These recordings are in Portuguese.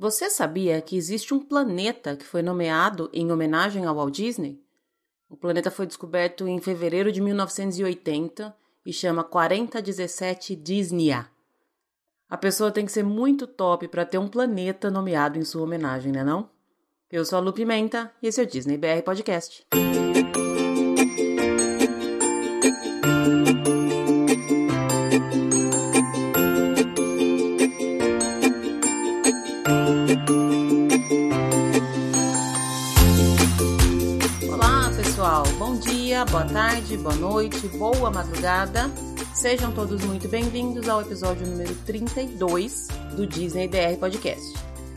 Você sabia que existe um planeta que foi nomeado em homenagem ao Walt Disney? O planeta foi descoberto em fevereiro de 1980 e chama 4017 Disney. A pessoa tem que ser muito top para ter um planeta nomeado em sua homenagem, né não? Eu sou a Lu Pimenta e esse é o Disney BR Podcast. Boa tarde, boa noite, boa madrugada. Sejam todos muito bem-vindos ao episódio número 32 do Disney BR Podcast.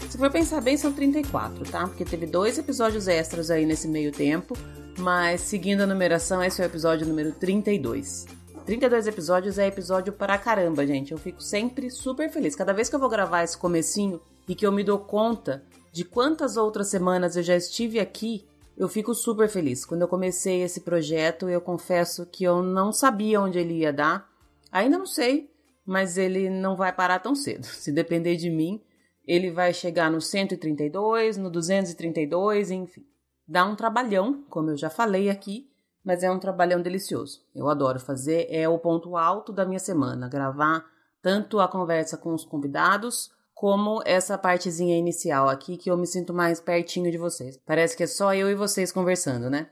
Se for pensar bem, são 34, tá? Porque teve dois episódios extras aí nesse meio tempo, mas seguindo a numeração, esse é o episódio número 32. 32 episódios é episódio para caramba, gente. Eu fico sempre super feliz. Cada vez que eu vou gravar esse comecinho e que eu me dou conta de quantas outras semanas eu já estive aqui eu fico super feliz. Quando eu comecei esse projeto, eu confesso que eu não sabia onde ele ia dar. Ainda não sei, mas ele não vai parar tão cedo. Se depender de mim, ele vai chegar no 132, no 232, enfim. Dá um trabalhão, como eu já falei aqui, mas é um trabalhão delicioso. Eu adoro fazer, é o ponto alto da minha semana, gravar tanto a conversa com os convidados como essa partezinha inicial aqui que eu me sinto mais pertinho de vocês. Parece que é só eu e vocês conversando, né?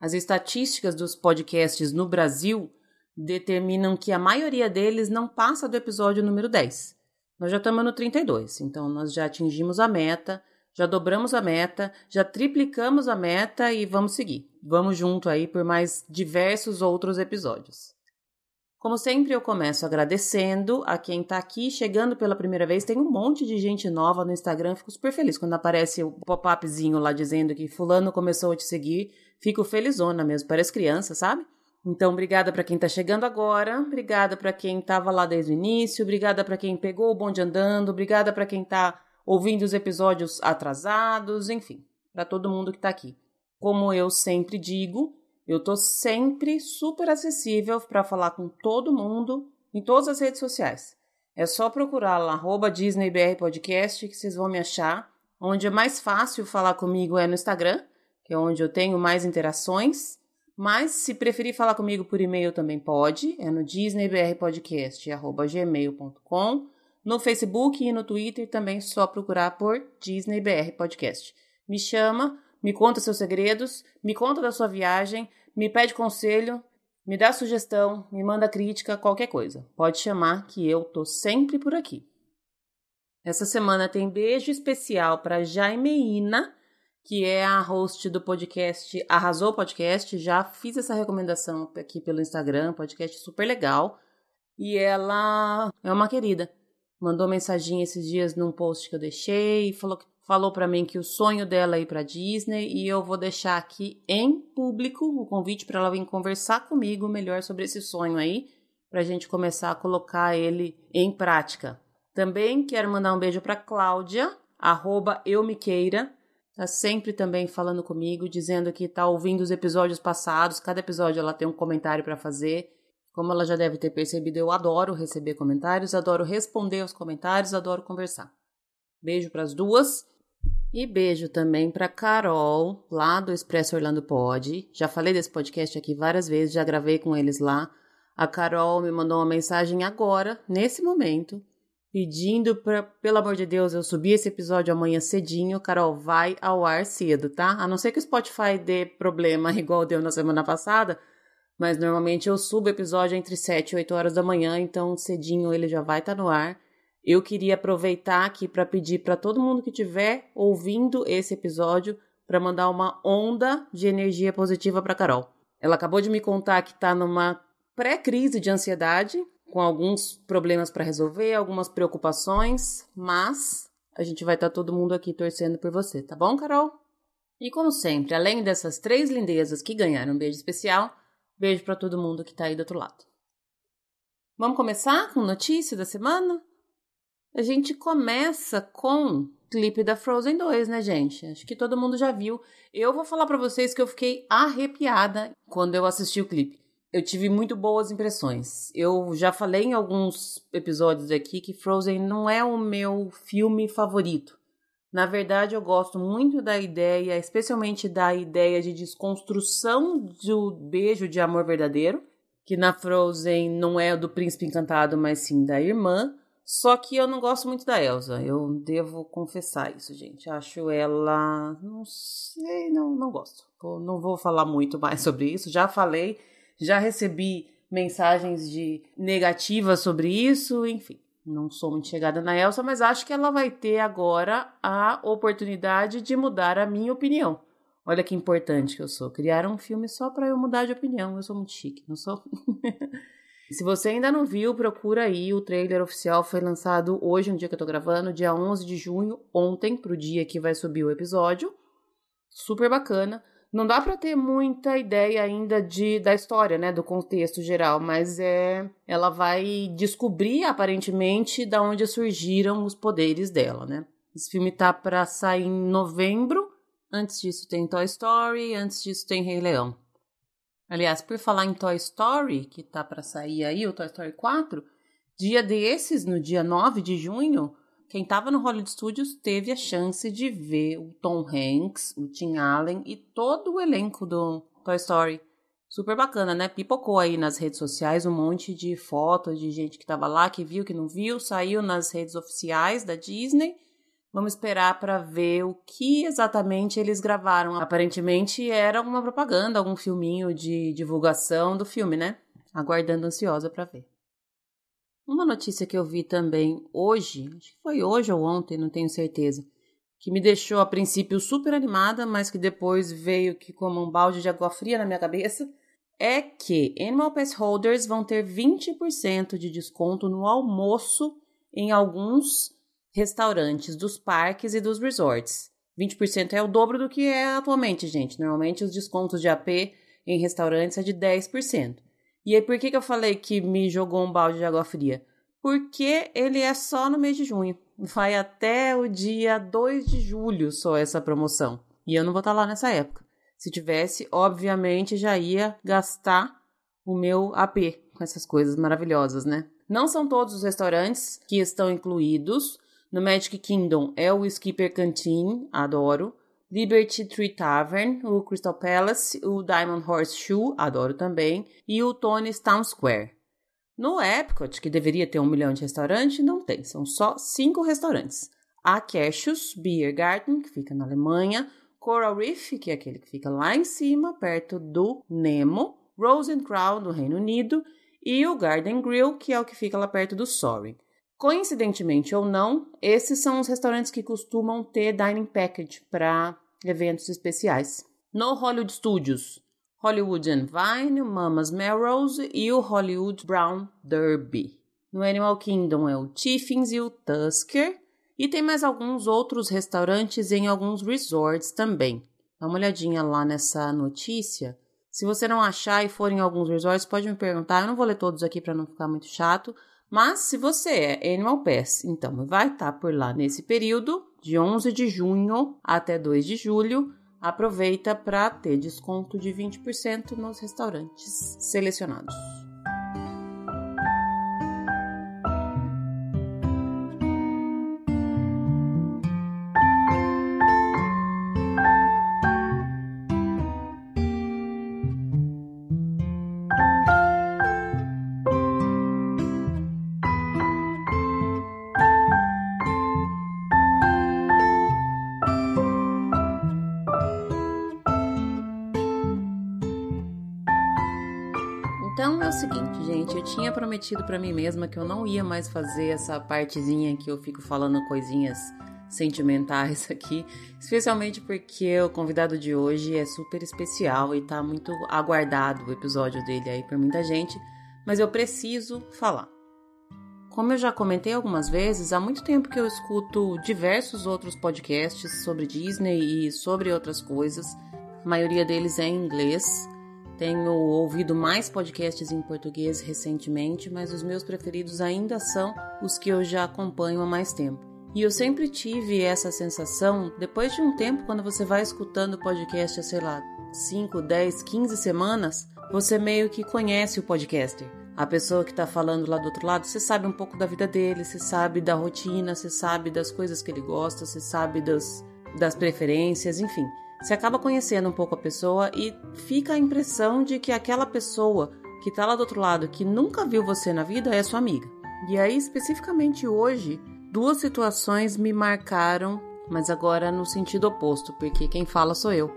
As estatísticas dos podcasts no Brasil determinam que a maioria deles não passa do episódio número 10. Nós já estamos no 32, então nós já atingimos a meta, já dobramos a meta, já triplicamos a meta e vamos seguir. Vamos junto aí por mais diversos outros episódios. Como sempre, eu começo agradecendo a quem está aqui chegando pela primeira vez. Tem um monte de gente nova no Instagram. Fico super feliz quando aparece o pop-upzinho lá dizendo que Fulano começou a te seguir. Fico felizona mesmo, parece criança, sabe? Então, obrigada para quem está chegando agora, obrigada para quem estava lá desde o início, obrigada para quem pegou o bonde andando, obrigada para quem está ouvindo os episódios atrasados, enfim, para todo mundo que está aqui. Como eu sempre digo, eu tô sempre super acessível para falar com todo mundo em todas as redes sociais. É só procurar lá arroba DisneyBR Podcast que vocês vão me achar. Onde é mais fácil falar comigo é no Instagram, que é onde eu tenho mais interações. Mas se preferir falar comigo por e-mail também pode, é no disneybrpodcast@gmail.com. No Facebook e no Twitter também só procurar por DisneyBR Podcast. Me chama, me conta seus segredos, me conta da sua viagem, me pede conselho, me dá sugestão, me manda crítica, qualquer coisa. Pode chamar que eu tô sempre por aqui. Essa semana tem beijo especial para Jaimeína, que é a host do podcast Arrasou Podcast. Já fiz essa recomendação aqui pelo Instagram, podcast super legal. E ela é uma querida. Mandou mensagem esses dias num post que eu deixei, falou que falou para mim que o sonho dela é ir para Disney e eu vou deixar aqui em público o convite para ela vir conversar comigo melhor sobre esse sonho aí, para a gente começar a colocar ele em prática. Também quero mandar um beijo para Cláudia, arroba eu me queira, tá sempre também falando comigo, dizendo que tá ouvindo os episódios passados, cada episódio ela tem um comentário para fazer. Como ela já deve ter percebido, eu adoro receber comentários, adoro responder aos comentários, adoro conversar. Beijo para as duas e beijo também para Carol, lá do Expresso Orlando Pod. Já falei desse podcast aqui várias vezes, já gravei com eles lá. A Carol me mandou uma mensagem agora, nesse momento, pedindo para, pelo amor de Deus, eu subir esse episódio amanhã cedinho. Carol, vai ao ar cedo, tá? A não ser que o Spotify dê problema igual deu na semana passada, mas normalmente eu subo episódio entre 7 e 8 horas da manhã, então cedinho ele já vai estar tá no ar. Eu queria aproveitar aqui para pedir para todo mundo que estiver ouvindo esse episódio para mandar uma onda de energia positiva para Carol. Ela acabou de me contar que está numa pré-crise de ansiedade, com alguns problemas para resolver, algumas preocupações, mas a gente vai estar tá todo mundo aqui torcendo por você, tá bom, Carol? E como sempre, além dessas três lindezas que ganharam um beijo especial, beijo para todo mundo que está aí do outro lado. Vamos começar com notícia da semana? A gente começa com clipe da Frozen 2, né, gente? Acho que todo mundo já viu. Eu vou falar para vocês que eu fiquei arrepiada quando eu assisti o clipe. Eu tive muito boas impressões. Eu já falei em alguns episódios aqui que Frozen não é o meu filme favorito. Na verdade, eu gosto muito da ideia, especialmente da ideia de desconstrução do beijo de amor verdadeiro, que na Frozen não é do príncipe encantado, mas sim da irmã. Só que eu não gosto muito da Elsa. Eu devo confessar isso, gente. Acho ela. Não sei, não, não gosto. Não vou falar muito mais sobre isso. Já falei, já recebi mensagens de negativas sobre isso, enfim. Não sou muito chegada na Elsa, mas acho que ela vai ter agora a oportunidade de mudar a minha opinião. Olha que importante que eu sou. Criar um filme só para eu mudar de opinião. Eu sou muito chique, não sou? Se você ainda não viu, procura aí. O trailer oficial foi lançado hoje, no dia que eu tô gravando, dia 11 de junho, ontem, pro dia que vai subir o episódio. Super bacana. Não dá para ter muita ideia ainda de da história, né, do contexto geral, mas é ela vai descobrir aparentemente da onde surgiram os poderes dela, né? Esse filme tá para sair em novembro. Antes disso tem Toy Story, antes disso tem Rei Leão. Aliás, por falar em Toy Story, que tá para sair aí, o Toy Story 4, dia desses, no dia 9 de junho, quem tava no Hollywood Studios teve a chance de ver o Tom Hanks, o Tim Allen e todo o elenco do Toy Story. Super bacana, né? Pipocou aí nas redes sociais um monte de fotos de gente que tava lá, que viu, que não viu, saiu nas redes oficiais da Disney. Vamos esperar para ver o que exatamente eles gravaram. Aparentemente era alguma propaganda, algum filminho de divulgação do filme, né? Aguardando ansiosa para ver. Uma notícia que eu vi também hoje, acho que foi hoje ou ontem, não tenho certeza, que me deixou a princípio super animada, mas que depois veio que como um balde de água fria na minha cabeça, é que Animal Pass Holders vão ter 20% de desconto no almoço em alguns restaurantes dos parques e dos resorts. 20% é o dobro do que é atualmente, gente. Normalmente os descontos de AP em restaurantes é de 10%. E aí, por que, que eu falei que me jogou um balde de água fria? Porque ele é só no mês de junho. Vai até o dia 2 de julho só essa promoção. E eu não vou estar lá nessa época. Se tivesse, obviamente já ia gastar o meu AP com essas coisas maravilhosas, né? Não são todos os restaurantes que estão incluídos, no Magic Kingdom é o Skipper Canteen, adoro. Liberty Tree Tavern, o Crystal Palace, o Diamond Horseshoe, adoro também, e o Tony's Town Square. No Epcot, que deveria ter um milhão de restaurantes, não tem, são só cinco restaurantes. A Cassius Beer Garden, que fica na Alemanha, Coral Reef, que é aquele que fica lá em cima, perto do Nemo, Rose and Crown, do Reino Unido, e o Garden Grill, que é o que fica lá perto do Soaring. Coincidentemente ou não, esses são os restaurantes que costumam ter dining package para eventos especiais. No Hollywood Studios, Hollywood and Vine, Mama's Melrose e o Hollywood Brown Derby. No Animal Kingdom é o Tiffins e o Tusker. E tem mais alguns outros restaurantes em alguns resorts também. Dá uma olhadinha lá nessa notícia. Se você não achar e for em alguns resorts, pode me perguntar. Eu não vou ler todos aqui para não ficar muito chato, mas se você é Animal Pass, então vai estar tá por lá nesse período, de 11 de junho até 2 de julho. Aproveita para ter desconto de 20% nos restaurantes selecionados. Tinha prometido para mim mesma que eu não ia mais fazer essa partezinha que eu fico falando coisinhas sentimentais aqui, especialmente porque o convidado de hoje é super especial e tá muito aguardado o episódio dele aí por muita gente, mas eu preciso falar. Como eu já comentei algumas vezes, há muito tempo que eu escuto diversos outros podcasts sobre Disney e sobre outras coisas. A maioria deles é em inglês, tenho ouvido mais podcasts em português recentemente, mas os meus preferidos ainda são os que eu já acompanho há mais tempo. E eu sempre tive essa sensação, depois de um tempo, quando você vai escutando podcast há, sei lá, 5, 10, 15 semanas, você meio que conhece o podcaster. A pessoa que está falando lá do outro lado, você sabe um pouco da vida dele, você sabe da rotina, você sabe das coisas que ele gosta, você sabe das, das preferências, enfim. Você acaba conhecendo um pouco a pessoa e fica a impressão de que aquela pessoa que está lá do outro lado, que nunca viu você na vida, é sua amiga. E aí, especificamente hoje, duas situações me marcaram, mas agora no sentido oposto, porque quem fala sou eu.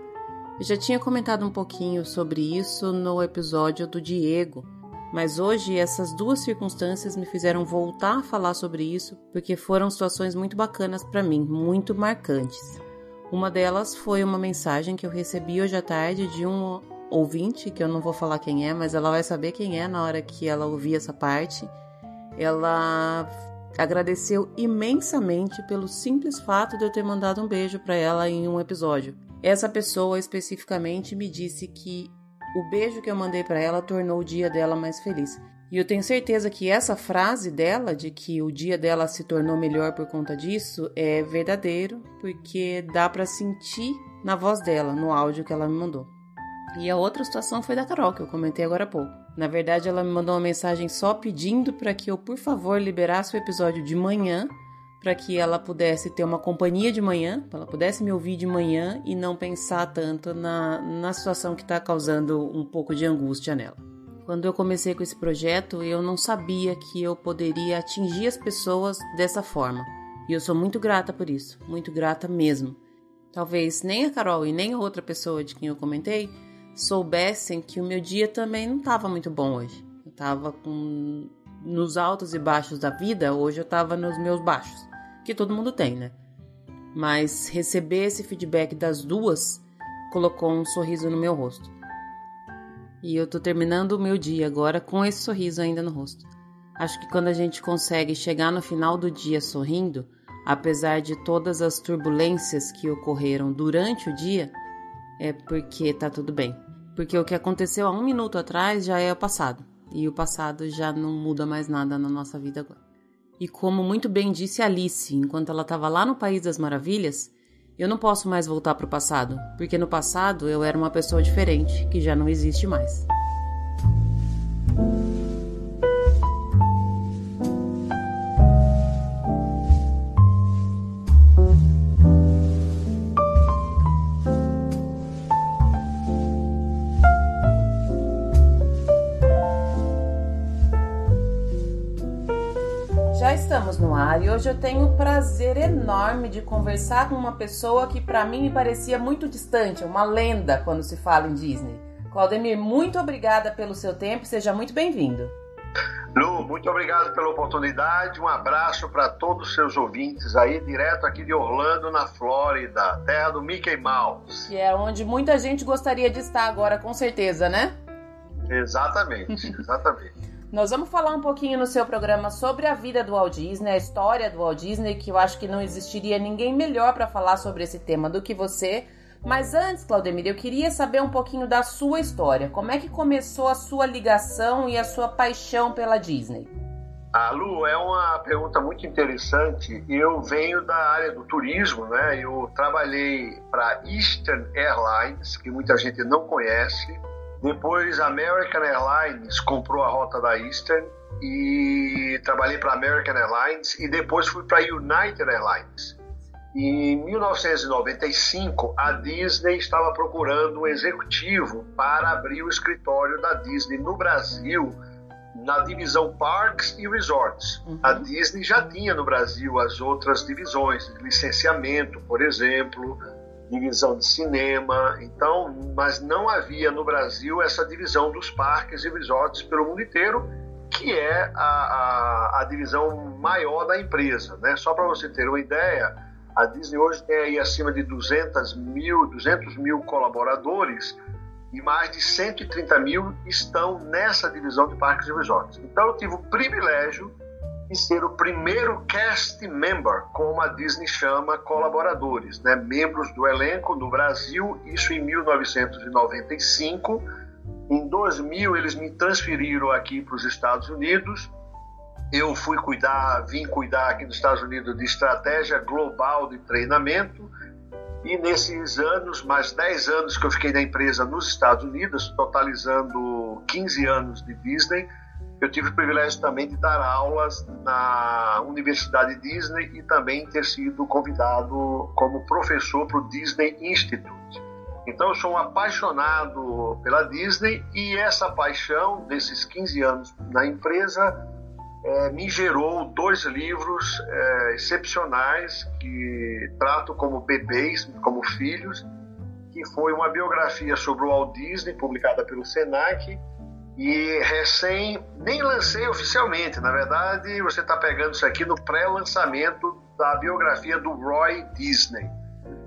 Eu já tinha comentado um pouquinho sobre isso no episódio do Diego, mas hoje essas duas circunstâncias me fizeram voltar a falar sobre isso, porque foram situações muito bacanas para mim, muito marcantes. Uma delas foi uma mensagem que eu recebi hoje à tarde de um ouvinte, que eu não vou falar quem é, mas ela vai saber quem é na hora que ela ouvir essa parte. Ela agradeceu imensamente pelo simples fato de eu ter mandado um beijo para ela em um episódio. Essa pessoa especificamente me disse que o beijo que eu mandei para ela tornou o dia dela mais feliz. E eu tenho certeza que essa frase dela, de que o dia dela se tornou melhor por conta disso, é verdadeiro, porque dá para sentir na voz dela, no áudio que ela me mandou. E a outra situação foi da Carol, que eu comentei agora há pouco. Na verdade, ela me mandou uma mensagem só pedindo para que eu, por favor, liberasse o episódio de manhã para que ela pudesse ter uma companhia de manhã, para ela pudesse me ouvir de manhã e não pensar tanto na, na situação que está causando um pouco de angústia nela. Quando eu comecei com esse projeto, eu não sabia que eu poderia atingir as pessoas dessa forma. E eu sou muito grata por isso, muito grata mesmo. Talvez nem a Carol e nem a outra pessoa de quem eu comentei soubessem que o meu dia também não estava muito bom hoje. Eu estava com nos altos e baixos da vida, hoje eu estava nos meus baixos que todo mundo tem, né? Mas receber esse feedback das duas colocou um sorriso no meu rosto. E eu tô terminando o meu dia agora com esse sorriso ainda no rosto. Acho que quando a gente consegue chegar no final do dia sorrindo, apesar de todas as turbulências que ocorreram durante o dia, é porque tá tudo bem. Porque o que aconteceu há um minuto atrás já é o passado. E o passado já não muda mais nada na nossa vida agora. E como muito bem disse Alice enquanto ela estava lá no País das Maravilhas, eu não posso mais voltar para o passado, porque no passado eu era uma pessoa diferente que já não existe mais. No ar e hoje eu tenho o prazer enorme de conversar com uma pessoa que para mim me parecia muito distante, uma lenda quando se fala em Disney. Claudemir, muito obrigada pelo seu tempo, seja muito bem-vindo. Lu, muito obrigado pela oportunidade. Um abraço para todos os seus ouvintes aí, direto aqui de Orlando, na Flórida, terra do Mickey Mouse. Que é onde muita gente gostaria de estar agora, com certeza, né? Exatamente, exatamente. Nós vamos falar um pouquinho no seu programa sobre a vida do Walt Disney, a história do Walt Disney, que eu acho que não existiria ninguém melhor para falar sobre esse tema do que você. Mas antes, Claudemir, eu queria saber um pouquinho da sua história. Como é que começou a sua ligação e a sua paixão pela Disney? A Lu, é uma pergunta muito interessante. Eu venho da área do turismo, né? Eu trabalhei para Eastern Airlines, que muita gente não conhece depois, a American Airlines comprou a rota da Eastern e trabalhei para American Airlines e depois fui para United Airlines. E em 1995, a Disney estava procurando um executivo para abrir o escritório da Disney no Brasil, na divisão Parks e Resorts. Uhum. A Disney já tinha no Brasil as outras divisões, licenciamento, por exemplo, divisão de cinema, então, mas não havia no Brasil essa divisão dos parques e resorts pelo mundo inteiro, que é a, a, a divisão maior da empresa, né? Só para você ter uma ideia, a Disney hoje tem aí acima de 200 mil, 200 mil colaboradores e mais de 130 mil estão nessa divisão de parques e resorts. Então eu tive o privilégio e ser o primeiro cast member, como a Disney chama colaboradores, né? membros do elenco no Brasil, isso em 1995. Em 2000 eles me transferiram aqui para os Estados Unidos. Eu fui cuidar, vim cuidar aqui nos Estados Unidos de estratégia global de treinamento. E nesses anos, mais 10 anos que eu fiquei na empresa nos Estados Unidos, totalizando 15 anos de Disney, eu tive o privilégio também de dar aulas na Universidade Disney e também ter sido convidado como professor para o Disney Institute. Então eu sou um apaixonado pela Disney e essa paixão desses 15 anos na empresa é, me gerou dois livros é, excepcionais que trato como bebês, como filhos, que foi uma biografia sobre o Walt Disney publicada pelo Senac e recém, nem lancei oficialmente, na verdade você está pegando isso aqui no pré-lançamento da biografia do Roy Disney.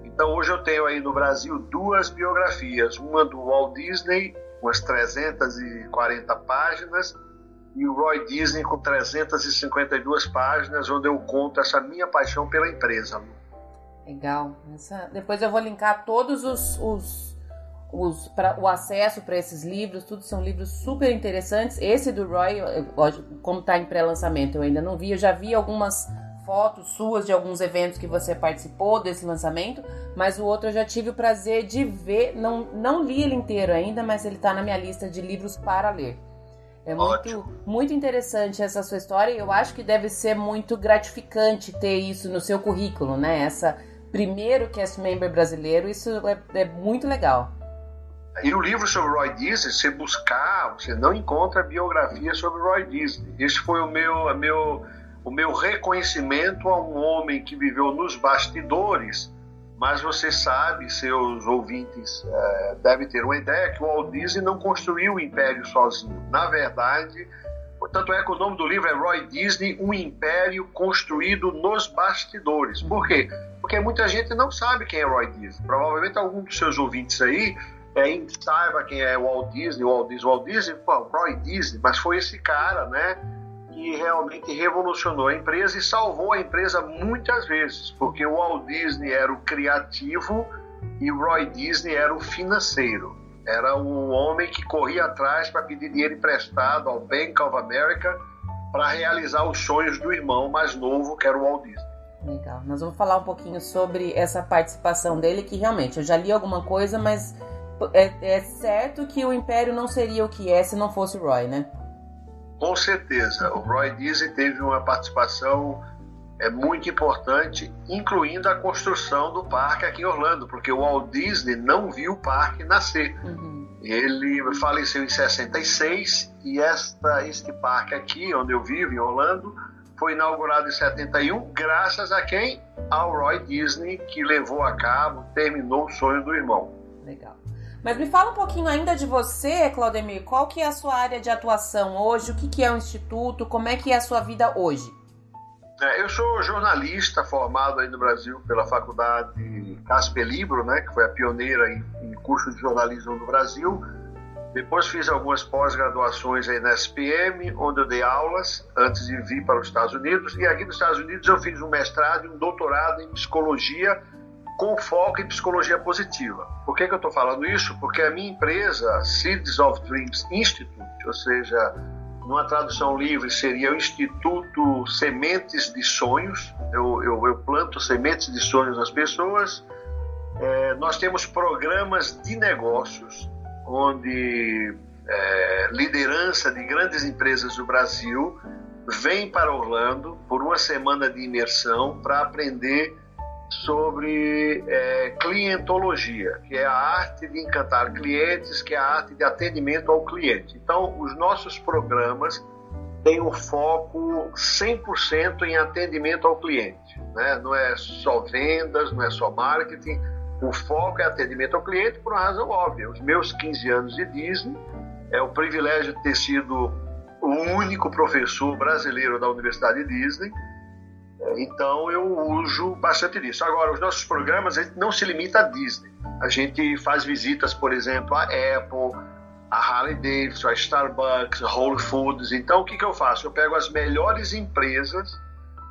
Então hoje eu tenho aí no Brasil duas biografias, uma do Walt Disney, umas 340 páginas, e o Roy Disney com 352 páginas, onde eu conto essa minha paixão pela empresa. Legal. Essa... Depois eu vou linkar todos os, os, os pra, o acesso para esses livros, tudo são livros super interessantes. Esse do Roy, como está em pré-lançamento, eu ainda não vi. Eu já vi algumas fotos suas de alguns eventos que você participou desse lançamento, mas o outro eu já tive o prazer de ver. Não, não li ele inteiro ainda, mas ele está na minha lista de livros para ler. É muito, muito interessante essa sua história e eu acho que deve ser muito gratificante ter isso no seu currículo, né? Essa primeiro cast member brasileiro, isso é, é muito legal. E no livro sobre Roy Disney, você buscar, você não encontra biografia sobre Roy Disney. Esse foi o meu, meu, o meu reconhecimento a um homem que viveu nos bastidores mas você sabe, seus ouvintes é, devem ter uma ideia, que o Walt Disney não construiu o império sozinho. Na verdade, tanto é que o nome do livro é Roy Disney, um império construído nos bastidores. Por quê? Porque muita gente não sabe quem é Roy Disney. Provavelmente algum dos seus ouvintes aí é, saiba quem é o Walt Disney, o Walt Disney, o Walt Disney, pô, Roy Disney, mas foi esse cara, né? que realmente revolucionou a empresa e salvou a empresa muitas vezes, porque o Walt Disney era o criativo e o Roy Disney era o financeiro. Era um homem que corria atrás para pedir dinheiro emprestado ao Bank of America para realizar os sonhos do irmão mais novo, que era o Walt Disney. Legal. Nós vamos falar um pouquinho sobre essa participação dele, que realmente eu já li alguma coisa, mas é, é certo que o Império não seria o que é se não fosse o Roy, né? Com certeza, o Roy Disney teve uma participação é muito importante, incluindo a construção do parque aqui em Orlando, porque o Walt Disney não viu o parque nascer. Uhum. Ele faleceu em 66 e esta, este parque aqui, onde eu vivo, em Orlando, foi inaugurado em 71, graças a quem? Ao Roy Disney, que levou a cabo, terminou o sonho do irmão. Legal. Mas me fala um pouquinho ainda de você, Claudemir. Qual que é a sua área de atuação hoje? O que, que é o Instituto? Como é que é a sua vida hoje? É, eu sou jornalista formado aí no Brasil pela Faculdade Casper Libro, né, que foi a pioneira em, em curso de jornalismo no Brasil. Depois fiz algumas pós-graduações aí na SPM, onde eu dei aulas antes de vir para os Estados Unidos. E aqui nos Estados Unidos eu fiz um mestrado e um doutorado em psicologia com foco em psicologia positiva. Por que, que eu estou falando isso? Porque a minha empresa, Seeds of Dreams Institute, ou seja, numa tradução livre seria o Instituto Sementes de Sonhos, eu, eu, eu planto sementes de sonhos nas pessoas. É, nós temos programas de negócios, onde é, liderança de grandes empresas do Brasil vem para Orlando por uma semana de imersão para aprender sobre é, clientologia, que é a arte de encantar clientes, que é a arte de atendimento ao cliente. Então, os nossos programas têm um foco 100% em atendimento ao cliente. Né? Não é só vendas, não é só marketing. O foco é atendimento ao cliente por uma razão óbvia. Os meus 15 anos de Disney é o privilégio de ter sido o único professor brasileiro da Universidade Disney então eu uso bastante disso. Agora, os nossos programas a gente não se limita a Disney. A gente faz visitas, por exemplo, a Apple, a Harley Davidson, a Starbucks, a Whole Foods. Então o que, que eu faço? Eu pego as melhores empresas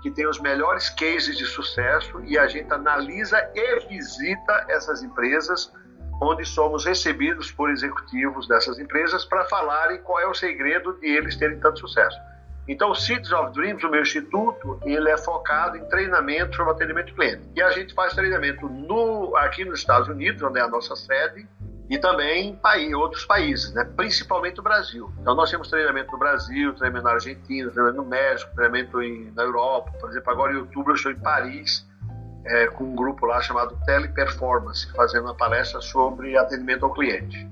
que têm os melhores cases de sucesso e a gente analisa e visita essas empresas onde somos recebidos por executivos dessas empresas para falarem qual é o segredo de eles terem tanto sucesso. Então, o Seeds of Dreams, o meu instituto, ele é focado em treinamento sobre atendimento cliente. E a gente faz treinamento no, aqui nos Estados Unidos, onde é a nossa sede, e também em outros países, né? principalmente o Brasil. Então nós temos treinamento no Brasil, treinamento na Argentina, treinamento no México, treinamento em, na Europa. Por exemplo, agora em outubro eu estou em Paris é, com um grupo lá chamado Teleperformance, fazendo uma palestra sobre atendimento ao cliente.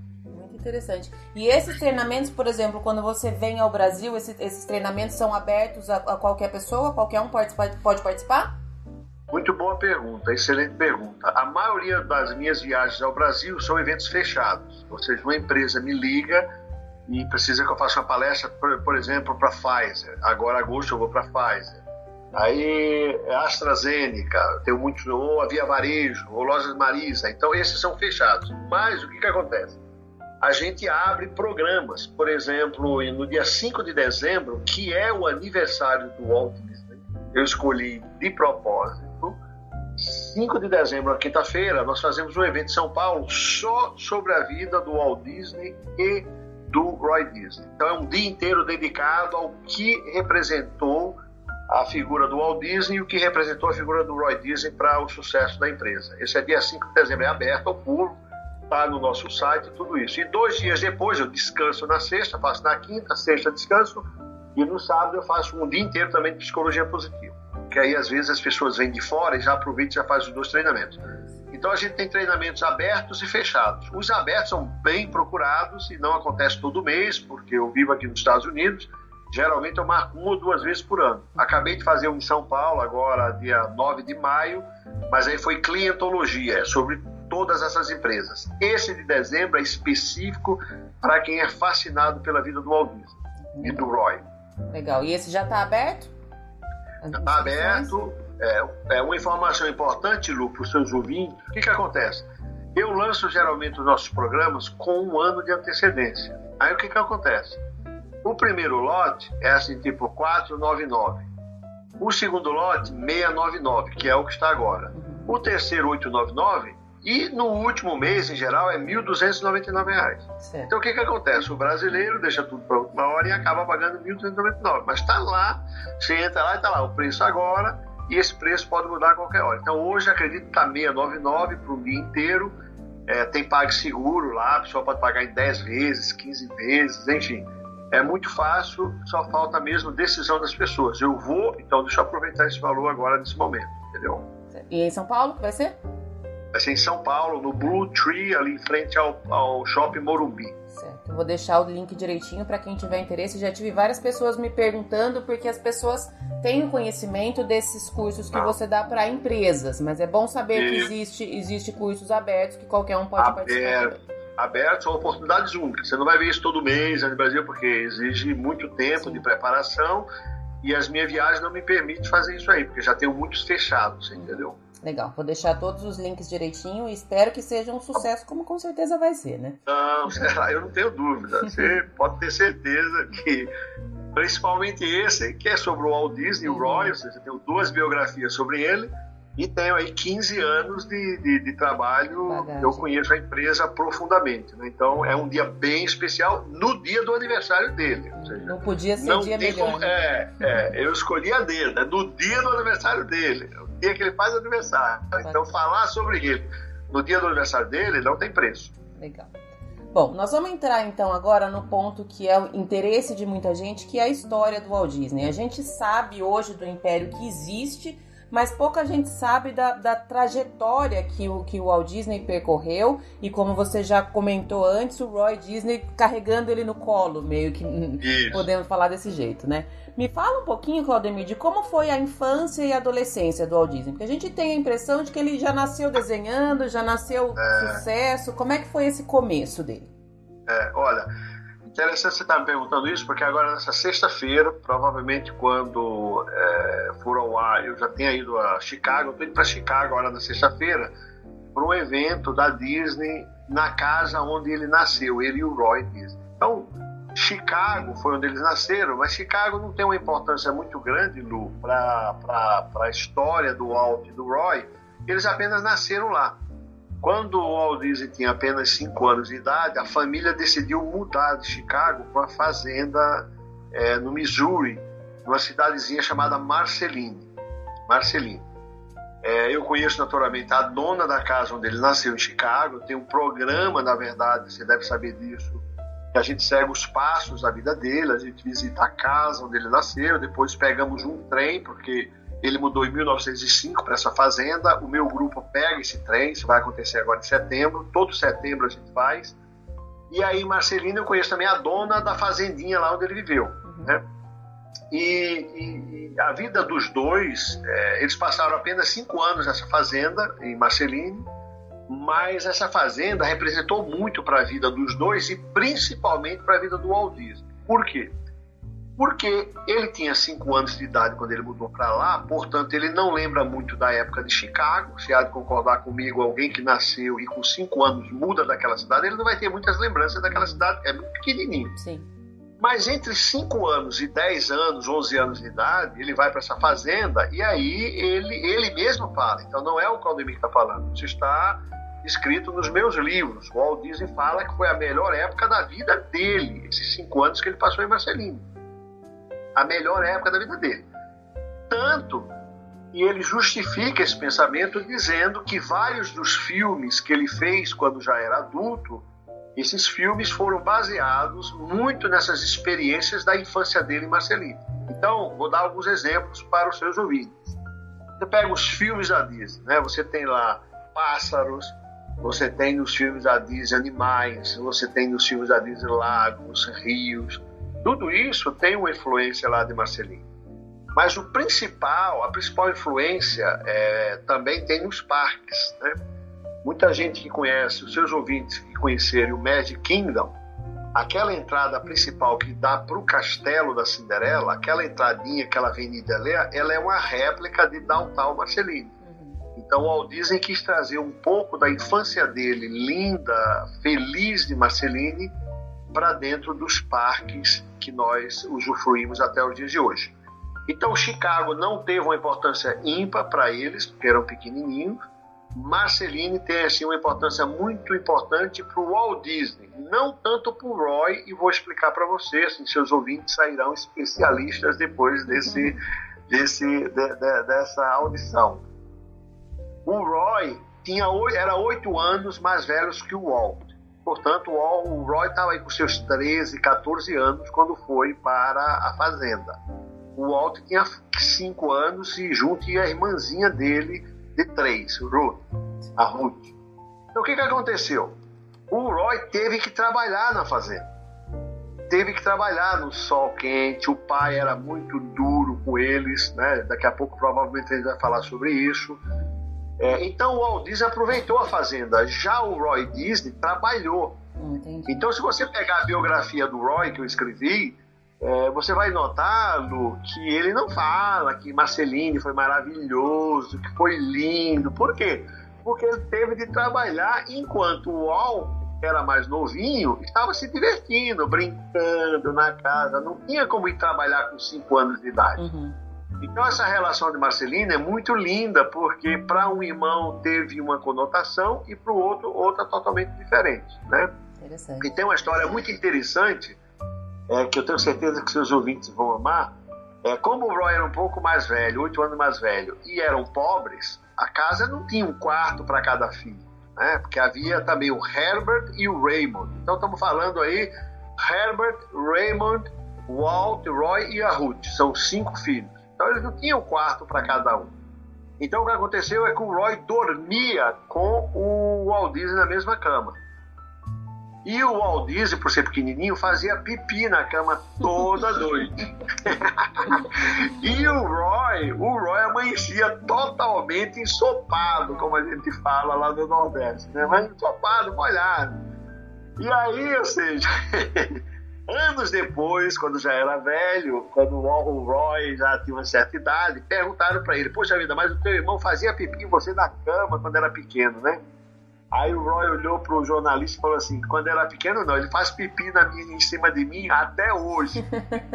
Interessante. E esses treinamentos, por exemplo, quando você vem ao Brasil, esses, esses treinamentos são abertos a, a, qualquer pessoa? Qualquer um pode, pode participar? Muito boa pergunta, excelente pergunta. A maioria das minhas viagens ao Brasil são eventos fechados, ou seja, uma empresa me liga e precisa que eu faça uma palestra, por, por exemplo, para Pfizer. Agora, agosto, eu vou para Pfizer. Aí, AstraZeneca, tem muito, ou a Via Varejo, ou Lojas Marisa. Então, esses são fechados. Mas o que, que acontece? A gente abre programas, por exemplo, no dia 5 de dezembro, que é o aniversário do Walt Disney, eu escolhi de propósito 5 de dezembro, quinta-feira, nós fazemos um evento em São Paulo só sobre a vida do Walt Disney e do Roy Disney. Então é um dia inteiro dedicado ao que representou a figura do Walt Disney e o que representou a figura do Roy Disney para o sucesso da empresa. Esse é dia 5 de dezembro, é aberto ao público, está no nosso site tudo isso. E dois dias depois eu descanso na sexta, faço na quinta, sexta descanso, e no sábado eu faço um dia inteiro também de psicologia positiva que aí às vezes as pessoas vêm de fora e já aproveitam e já fazem os dois treinamentos. Então a gente tem treinamentos abertos e fechados. Os abertos são bem procurados e não acontece todo mês, porque eu vivo aqui nos Estados Unidos. Geralmente eu marco uma ou duas vezes por ano. Acabei de fazer um em São Paulo, agora dia 9 de maio, mas aí foi clientologia, é sobre todas essas empresas. Esse de dezembro é específico para quem é fascinado pela vida do Walt Disney e do Roy. Legal. E esse já está aberto? Está aberto. É, é, uma informação importante, Lu, para os seus ouvintes. O que, que acontece? Eu lanço geralmente os nossos programas com um ano de antecedência. Aí o que, que acontece? O primeiro lote é assim, tipo 499. O segundo lote, 699, que é o que está agora. O terceiro, 899, e no último mês, em geral, é R$ 1.299. Então o que, que acontece? O brasileiro deixa tudo para última hora e acaba pagando R$ 1.299. Mas está lá, você entra lá e está lá o preço agora, e esse preço pode mudar a qualquer hora. Então hoje acredito que está 699 para o dia inteiro. É, tem PagSeguro lá, a pessoa pode pagar em 10 vezes, 15 vezes, enfim. É muito fácil, só falta mesmo decisão das pessoas. Eu vou, então deixa eu aproveitar esse valor agora nesse momento, entendeu? E em São Paulo, vai ser? Vai ser em São Paulo, no Blue Tree, ali em frente ao, ao Shopping Morumbi. Certo. Eu vou deixar o link direitinho para quem tiver interesse. Já tive várias pessoas me perguntando, porque as pessoas têm conhecimento desses cursos que ah. você dá para empresas, mas é bom saber e... que existe, existe cursos abertos que qualquer um pode Aberto. participar. Abertos são oportunidades únicas. Você não vai ver isso todo mês no Brasil, porque exige muito tempo Sim. de preparação e as minhas viagens não me permitem fazer isso aí, porque já tenho muitos fechados, entendeu? Legal, vou deixar todos os links direitinho e espero que seja um sucesso, como com certeza vai ser, né? Não, eu não tenho dúvida. Você pode ter certeza que, principalmente esse, que é sobre o Walt Disney, uhum. o Roy, ou seja, tenho duas biografias sobre ele e tenho aí 15 anos de, de, de trabalho. Bagagem. Eu conheço a empresa profundamente. Né? Então é um dia bem especial no dia do aniversário dele. Seja, não podia ser não dia melhor. Como, né? é, é, eu escolhi a dele, é no dia do aniversário dele dia que ele faz aniversário. Então, falar sobre ele no dia do aniversário dele não tem preço. Legal. Bom, nós vamos entrar então agora no ponto que é o interesse de muita gente, que é a história do Walt Disney. A gente sabe hoje do império que existe, mas pouca gente sabe da, da trajetória que o, que o Walt Disney percorreu e como você já comentou antes, o Roy Disney carregando ele no colo, meio que Isso. podemos falar desse jeito, né? Me fala um pouquinho, Claudemir, de como foi a infância e a adolescência do Walt Disney, porque a gente tem a impressão de que ele já nasceu desenhando, já nasceu é... sucesso. Como é que foi esse começo dele? É, olha, Interessante você estar me perguntando isso, porque agora nessa sexta-feira, provavelmente quando é, for ao ar, eu já tenha ido a Chicago, eu estou indo para Chicago agora na sexta-feira, para um evento da Disney na casa onde ele nasceu, ele e o Roy Disney. Então, Chicago foi onde eles nasceram, mas Chicago não tem uma importância muito grande, Lu, para a história do Walt e do Roy, eles apenas nasceram lá. Quando o Walt Disney tinha apenas 5 anos de idade, a família decidiu mudar de Chicago para uma fazenda é, no Missouri, numa cidadezinha chamada Marceline. Marceline. É, eu conheço naturalmente a dona da casa onde ele nasceu, em Chicago. Tem um programa, na verdade, você deve saber disso, que a gente segue os passos da vida dele, a gente visita a casa onde ele nasceu, depois pegamos um trem, porque ele mudou em 1905 para essa fazenda. O meu grupo pega esse trem, isso vai acontecer agora em setembro. Todo setembro a gente faz. E aí, Marcelino, eu conheço também a dona da fazendinha lá onde ele viveu. Uhum. Né? E, e, e, a vida dos dois, é, eles passaram apenas cinco anos nessa fazenda, em Marcelino, mas essa fazenda representou muito para a vida dos dois e principalmente para a vida do Disney. Por quê? Porque ele tinha cinco anos de idade quando ele mudou para lá, portanto ele não lembra muito da época de Chicago. Se há de concordar comigo, alguém que nasceu e com cinco anos muda daquela cidade, ele não vai ter muitas lembranças daquela cidade, é muito pequenininho. Sim. Mas entre 5 anos e 10 anos, 11 anos de idade, ele vai para essa fazenda e aí ele, ele mesmo fala. Então não é o Claudemir que está falando, isso está escrito nos meus livros. O Walt Disney fala que foi a melhor época da vida dele, esses cinco anos que ele passou em Marcelino a melhor época da vida dele. Tanto e ele justifica esse pensamento dizendo que vários dos filmes que ele fez quando já era adulto, esses filmes foram baseados muito nessas experiências da infância dele em Marcelino. Então, vou dar alguns exemplos para os seus ouvintes. Você pega os filmes da Disney, né? Você tem lá pássaros, você tem nos filmes da Disney animais, você tem nos filmes da Disney lagos, rios, tudo isso tem uma influência lá de Marcelino. Mas o principal, a principal influência é, também tem nos parques. Né? Muita gente que conhece, os seus ouvintes que conhecerem o Magic Kingdom, aquela entrada principal que dá para o castelo da Cinderela, aquela entradinha, aquela avenida ali, ela é uma réplica de Downtown Marcelino. Uhum. Então o Walt Disney quis trazer um pouco da infância dele, linda, feliz de Marceline, para dentro dos parques que nós usufruímos até os dias de hoje. Então, Chicago não teve uma importância ímpar para eles, porque eram pequenininhos. Marceline tem assim, uma importância muito importante para o Walt Disney, não tanto para o Roy, e vou explicar para vocês, assim, seus ouvintes sairão especialistas depois desse, desse, de, de, dessa audição. O Roy tinha, era oito anos mais velhos que o Walt. Portanto, o Roy estava aí com seus 13, 14 anos quando foi para a fazenda. O Walt tinha 5 anos e junto ia a irmãzinha dele de 3, Ruth, a Ruth. Então o que, que aconteceu? O Roy teve que trabalhar na fazenda. Teve que trabalhar no sol quente, o pai era muito duro com eles, né? Daqui a pouco provavelmente ele vai falar sobre isso. É, então o Walt Disney aproveitou a fazenda. Já o Roy Disney trabalhou. Entendi. Então, se você pegar a biografia do Roy que eu escrevi, é, você vai notar, Lu, que ele não fala que Marceline foi maravilhoso, que foi lindo. Por quê? Porque ele teve de trabalhar enquanto o Walt era mais novinho, estava se divertindo, brincando na casa. Não tinha como ir trabalhar com 5 anos de idade. Uhum. Então essa relação de Marcelina é muito linda, porque para um irmão teve uma conotação e para o outro outra totalmente diferente, né? Interessante. E tem uma história muito interessante é, que eu tenho certeza que seus ouvintes vão amar. É, como o Roy era um pouco mais velho, oito anos mais velho, e eram pobres, a casa não tinha um quarto para cada filho, né? Porque havia também o Herbert e o Raymond. Então estamos falando aí Herbert, Raymond, Walt, Roy e a Ruth. São cinco filhos. Então eles não tinham quarto para cada um. Então o que aconteceu é que o Roy dormia com o Walt Disney na mesma cama. E o Walt Disney, por ser pequenininho, fazia pipi na cama toda noite. e o Roy, o Roy amanhecia totalmente ensopado, como a gente fala lá no Nordeste, né? Mas ensopado, molhado. E aí, ou seja, Anos depois, quando já era velho, quando o Roy já tinha uma certa idade, perguntaram para ele: Poxa vida, mas o teu irmão fazia pipi em você na cama quando era pequeno, né? Aí o Roy olhou para o jornalista e falou assim: quando era pequeno, não, ele faz pipi na minha, em cima de mim até hoje.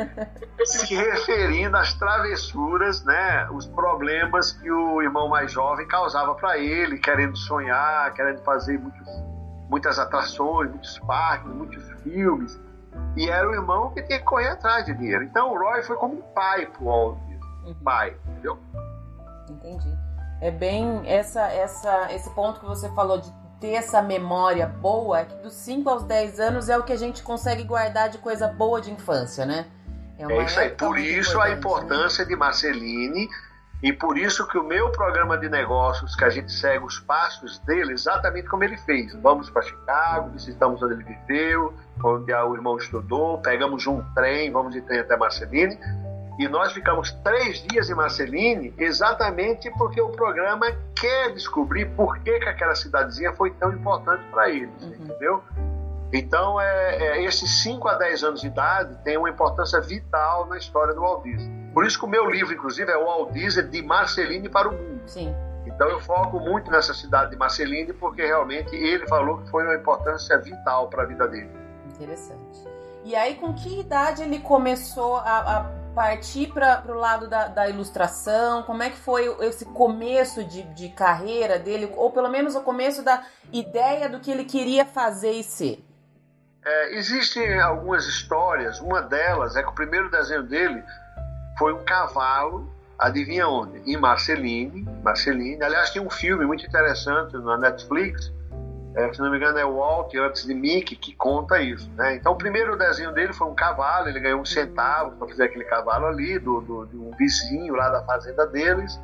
Se referindo às travessuras, né, os problemas que o irmão mais jovem causava para ele, querendo sonhar, querendo fazer muitos, muitas atrações, muitos parques, muitos filmes. E era o irmão que tinha que correr atrás de dinheiro. Então o Roy foi como um pai pro Walt Disney. Uhum. Pai, entendeu? Entendi. É bem essa, essa, esse ponto que você falou de ter essa memória boa, que dos 5 aos 10 anos é o que a gente consegue guardar de coisa boa de infância, né? É, é isso aí. Por isso a né? importância né? de Marceline e por isso que o meu programa de negócios, que a gente segue os passos dele, exatamente como ele fez. Vamos para Chicago, visitamos onde ele viveu, onde o irmão estudou, pegamos um trem, vamos de trem até Marceline. E nós ficamos três dias em Marceline exatamente porque o programa quer descobrir por que, que aquela cidadezinha foi tão importante para eles, uhum. entendeu? Então, é, é, esses 5 a 10 anos de idade têm uma importância vital na história do Walt Disney. Por isso que o meu livro, inclusive, é o Walt Disney de Marceline para o mundo. Sim. Então eu foco muito nessa cidade de Marceline porque realmente ele falou que foi uma importância vital para a vida dele. Interessante. E aí, com que idade ele começou a, a partir para o lado da, da, ilustração? Como é que foi esse começo de, de carreira dele? Ou pelo menos o começo da ideia do que ele queria fazer e ser? É, existem algumas histórias, uma delas é que o primeiro desenho dele foi um cavalo, adivinha onde? Em Marceline, Marceline. Aliás, tem um filme muito interessante na Netflix, é, se não me engano é Walt antes de Mickey, que conta isso. Né? Então o primeiro desenho dele foi um cavalo, ele ganhou um centavo para fazer aquele cavalo ali, do, do, de um vizinho lá da fazenda deles.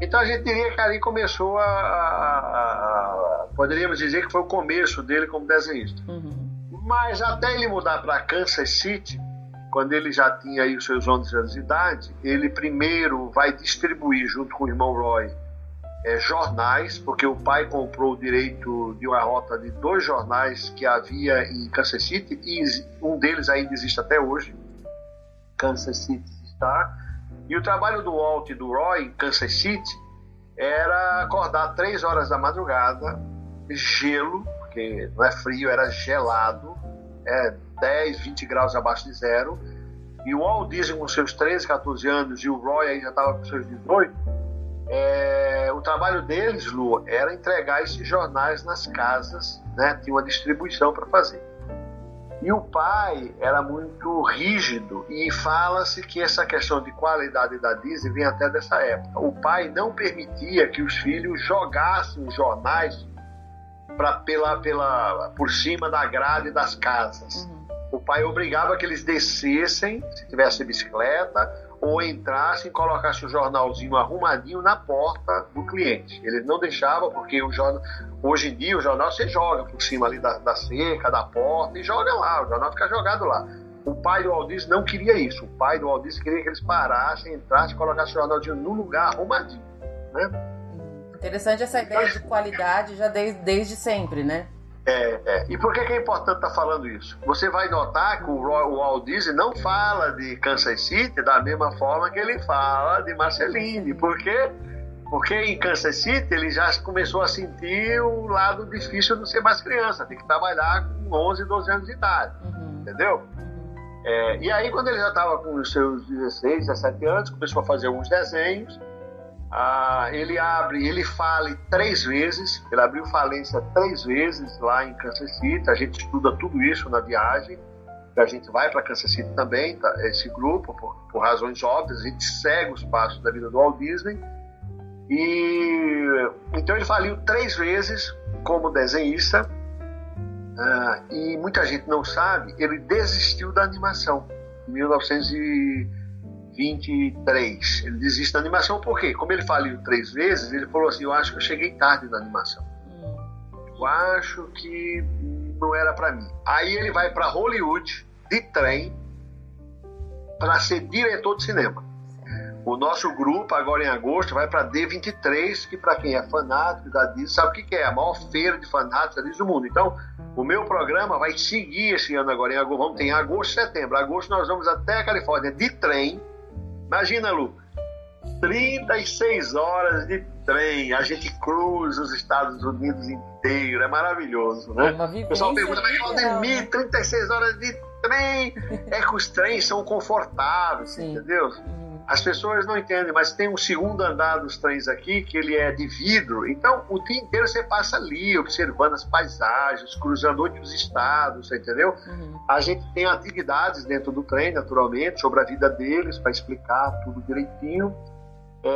Então a gente diria que ali começou a, a, a, poderíamos dizer que foi o começo dele como desenhista. Uhum. Mas até ele mudar para Kansas City, quando ele já tinha aí os seus 11 anos de idade, ele primeiro vai distribuir junto com o irmão Roy é, jornais, porque o pai comprou o direito de uma rota de dois jornais que havia em Kansas City, e um deles ainda existe até hoje, Kansas City Star. E o trabalho do Walt e do Roy em Kansas City era acordar três horas da madrugada, gelo, porque não é frio, era gelado, é 10, 20 graus abaixo de zero. E o Walt Disney com seus 13, 14 anos e o Roy aí já estava com seus 18. É, o trabalho deles, Lu, era entregar esses jornais nas casas, né? Tinha uma distribuição para fazer. E o pai era muito rígido e fala-se que essa questão de qualidade da Disney vem até dessa época. O pai não permitia que os filhos jogassem jornais pra, pela, pela, por cima da grade das casas. Uhum. O pai obrigava que eles descessem, se tivesse bicicleta, ou entrassem e colocassem o jornalzinho arrumadinho na porta do cliente. Eles não deixavam, porque o jornal, hoje em dia o jornal você joga por cima ali da, da cerca, da porta, e joga lá, o jornal fica jogado lá. O pai do Aldis não queria isso. O pai do Aldis queria que eles parassem, entrassem e colocassem o jornalzinho no lugar arrumadinho. Né? Interessante essa ideia de qualidade já desde, desde sempre, né? É, é. E por que, que é importante estar tá falando isso? Você vai notar que o, o Walt Disney não fala de Kansas City da mesma forma que ele fala de Marceline. Por quê? Porque em Kansas City ele já começou a sentir o lado difícil de ser mais criança, tem que trabalhar com 11, 12 anos de idade. Uhum. Entendeu? É, e aí, quando ele já estava com os seus 16, 17 anos, começou a fazer alguns desenhos ah, ele abre, ele fale três vezes, ele abriu falência três vezes lá em Kansas City, a gente estuda tudo isso na viagem, a gente vai para Kansas City também, tá, esse grupo, por, por, razões óbvias, a gente segue os passos da vida do Walt Disney, e então ele faliu três vezes como desenhista, ah, e muita gente não sabe, ele desistiu da animação em 1900 23. Ele desiste da animação por quê? Como ele faliu três vezes, ele falou assim: Eu acho que eu cheguei tarde na animação. Eu acho que não era para mim. Aí ele vai para Hollywood de trem para ser diretor de cinema. O nosso grupo, agora em agosto, vai para D23, que para quem é fanático da Disney, sabe o que é? A maior feira de fanáticos da Disney do mundo. Então, o meu programa vai seguir esse ano agora em agosto. Vamos ter em agosto setembro. Agosto nós vamos até a Califórnia de trem Imagina, Lu, 36 horas de trem, a gente cruza os Estados Unidos inteiro, é maravilhoso, né? É o pessoal pergunta, mas Valdemir, 36 né? horas de trem, é que os trens são confortáveis, Sim. entendeu? Uhum. As pessoas não entendem, mas tem um segundo andar dos trens aqui que ele é de vidro, então o dia inteiro você passa ali, observando as paisagens, cruzando outros estados, entendeu? Uhum. A gente tem atividades dentro do trem, naturalmente, sobre a vida deles, para explicar tudo direitinho. É,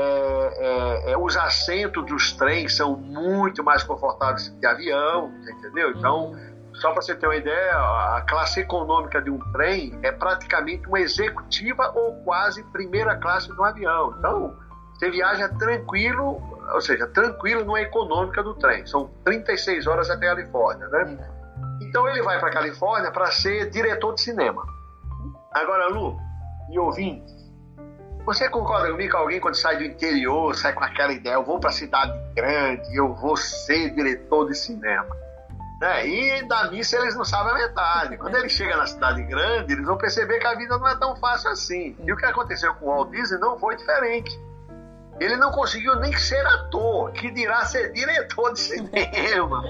é, é, os assentos dos trens são muito mais confortáveis que de avião, entendeu? Então, só para você ter uma ideia, a classe econômica de um trem é praticamente uma executiva ou quase primeira classe do avião. Então, você viaja tranquilo, ou seja, tranquilo numa econômica do trem. São 36 horas até a Califórnia, né? Então ele vai para a Califórnia para ser diretor de cinema. Agora, Lu e ouvintes, você concorda comigo que alguém quando sai do interior, sai com aquela ideia, eu vou para a cidade grande, eu vou ser diretor de cinema? Né? E da missa eles não sabem a metade. Quando ele chega na cidade grande, eles vão perceber que a vida não é tão fácil assim. E o que aconteceu com o Walt Disney não foi diferente. Ele não conseguiu nem ser ator, que dirá ser diretor de cinema.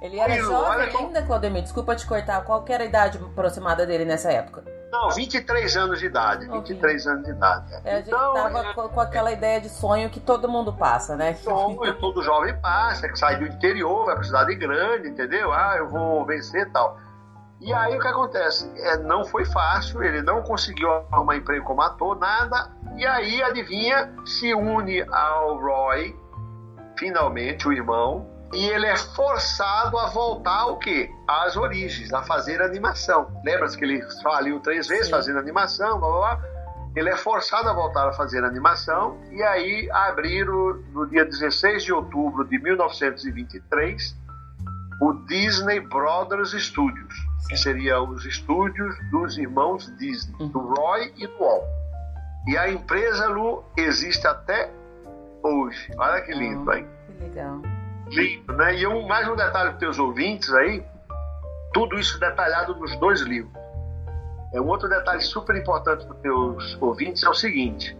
Ele era jovem ainda, Claudemir? Desculpa te cortar. Qual era a idade aproximada dele nessa época? Não, 23 anos de idade. 23 anos de idade. É, a gente então, tava é, com, aquela ideia de sonho que todo mundo passa, né? Sonho, todo jovem passa, que sai do interior, vai pra cidade grande, entendeu? Ah, eu vou vencer e tal. E aí o que acontece? É, não foi fácil, ele não conseguiu arrumar emprego como ator, nada. E aí, adivinha, se une ao Roy, finalmente, o irmão, e ele é forçado a voltar ao quê? Às origens, a fazer animação. Lembra-se que ele faliu três vezes Sim. fazendo animação, blá blá blá. Ele é forçado a voltar a fazer animação e aí abriram no dia 16 de outubro de 1923 o Disney Brothers Studios, que seriam os estúdios dos irmãos Disney, uhum. do Roy e do Walt. E a empresa Lu existe até hoje. Olha que lindo, hein? Que legal. Lindo, né? E um, mais um detalhe para os teus ouvintes aí, tudo isso detalhado nos dois livros. É um outro detalhe super importante para os teus ouvintes é o seguinte: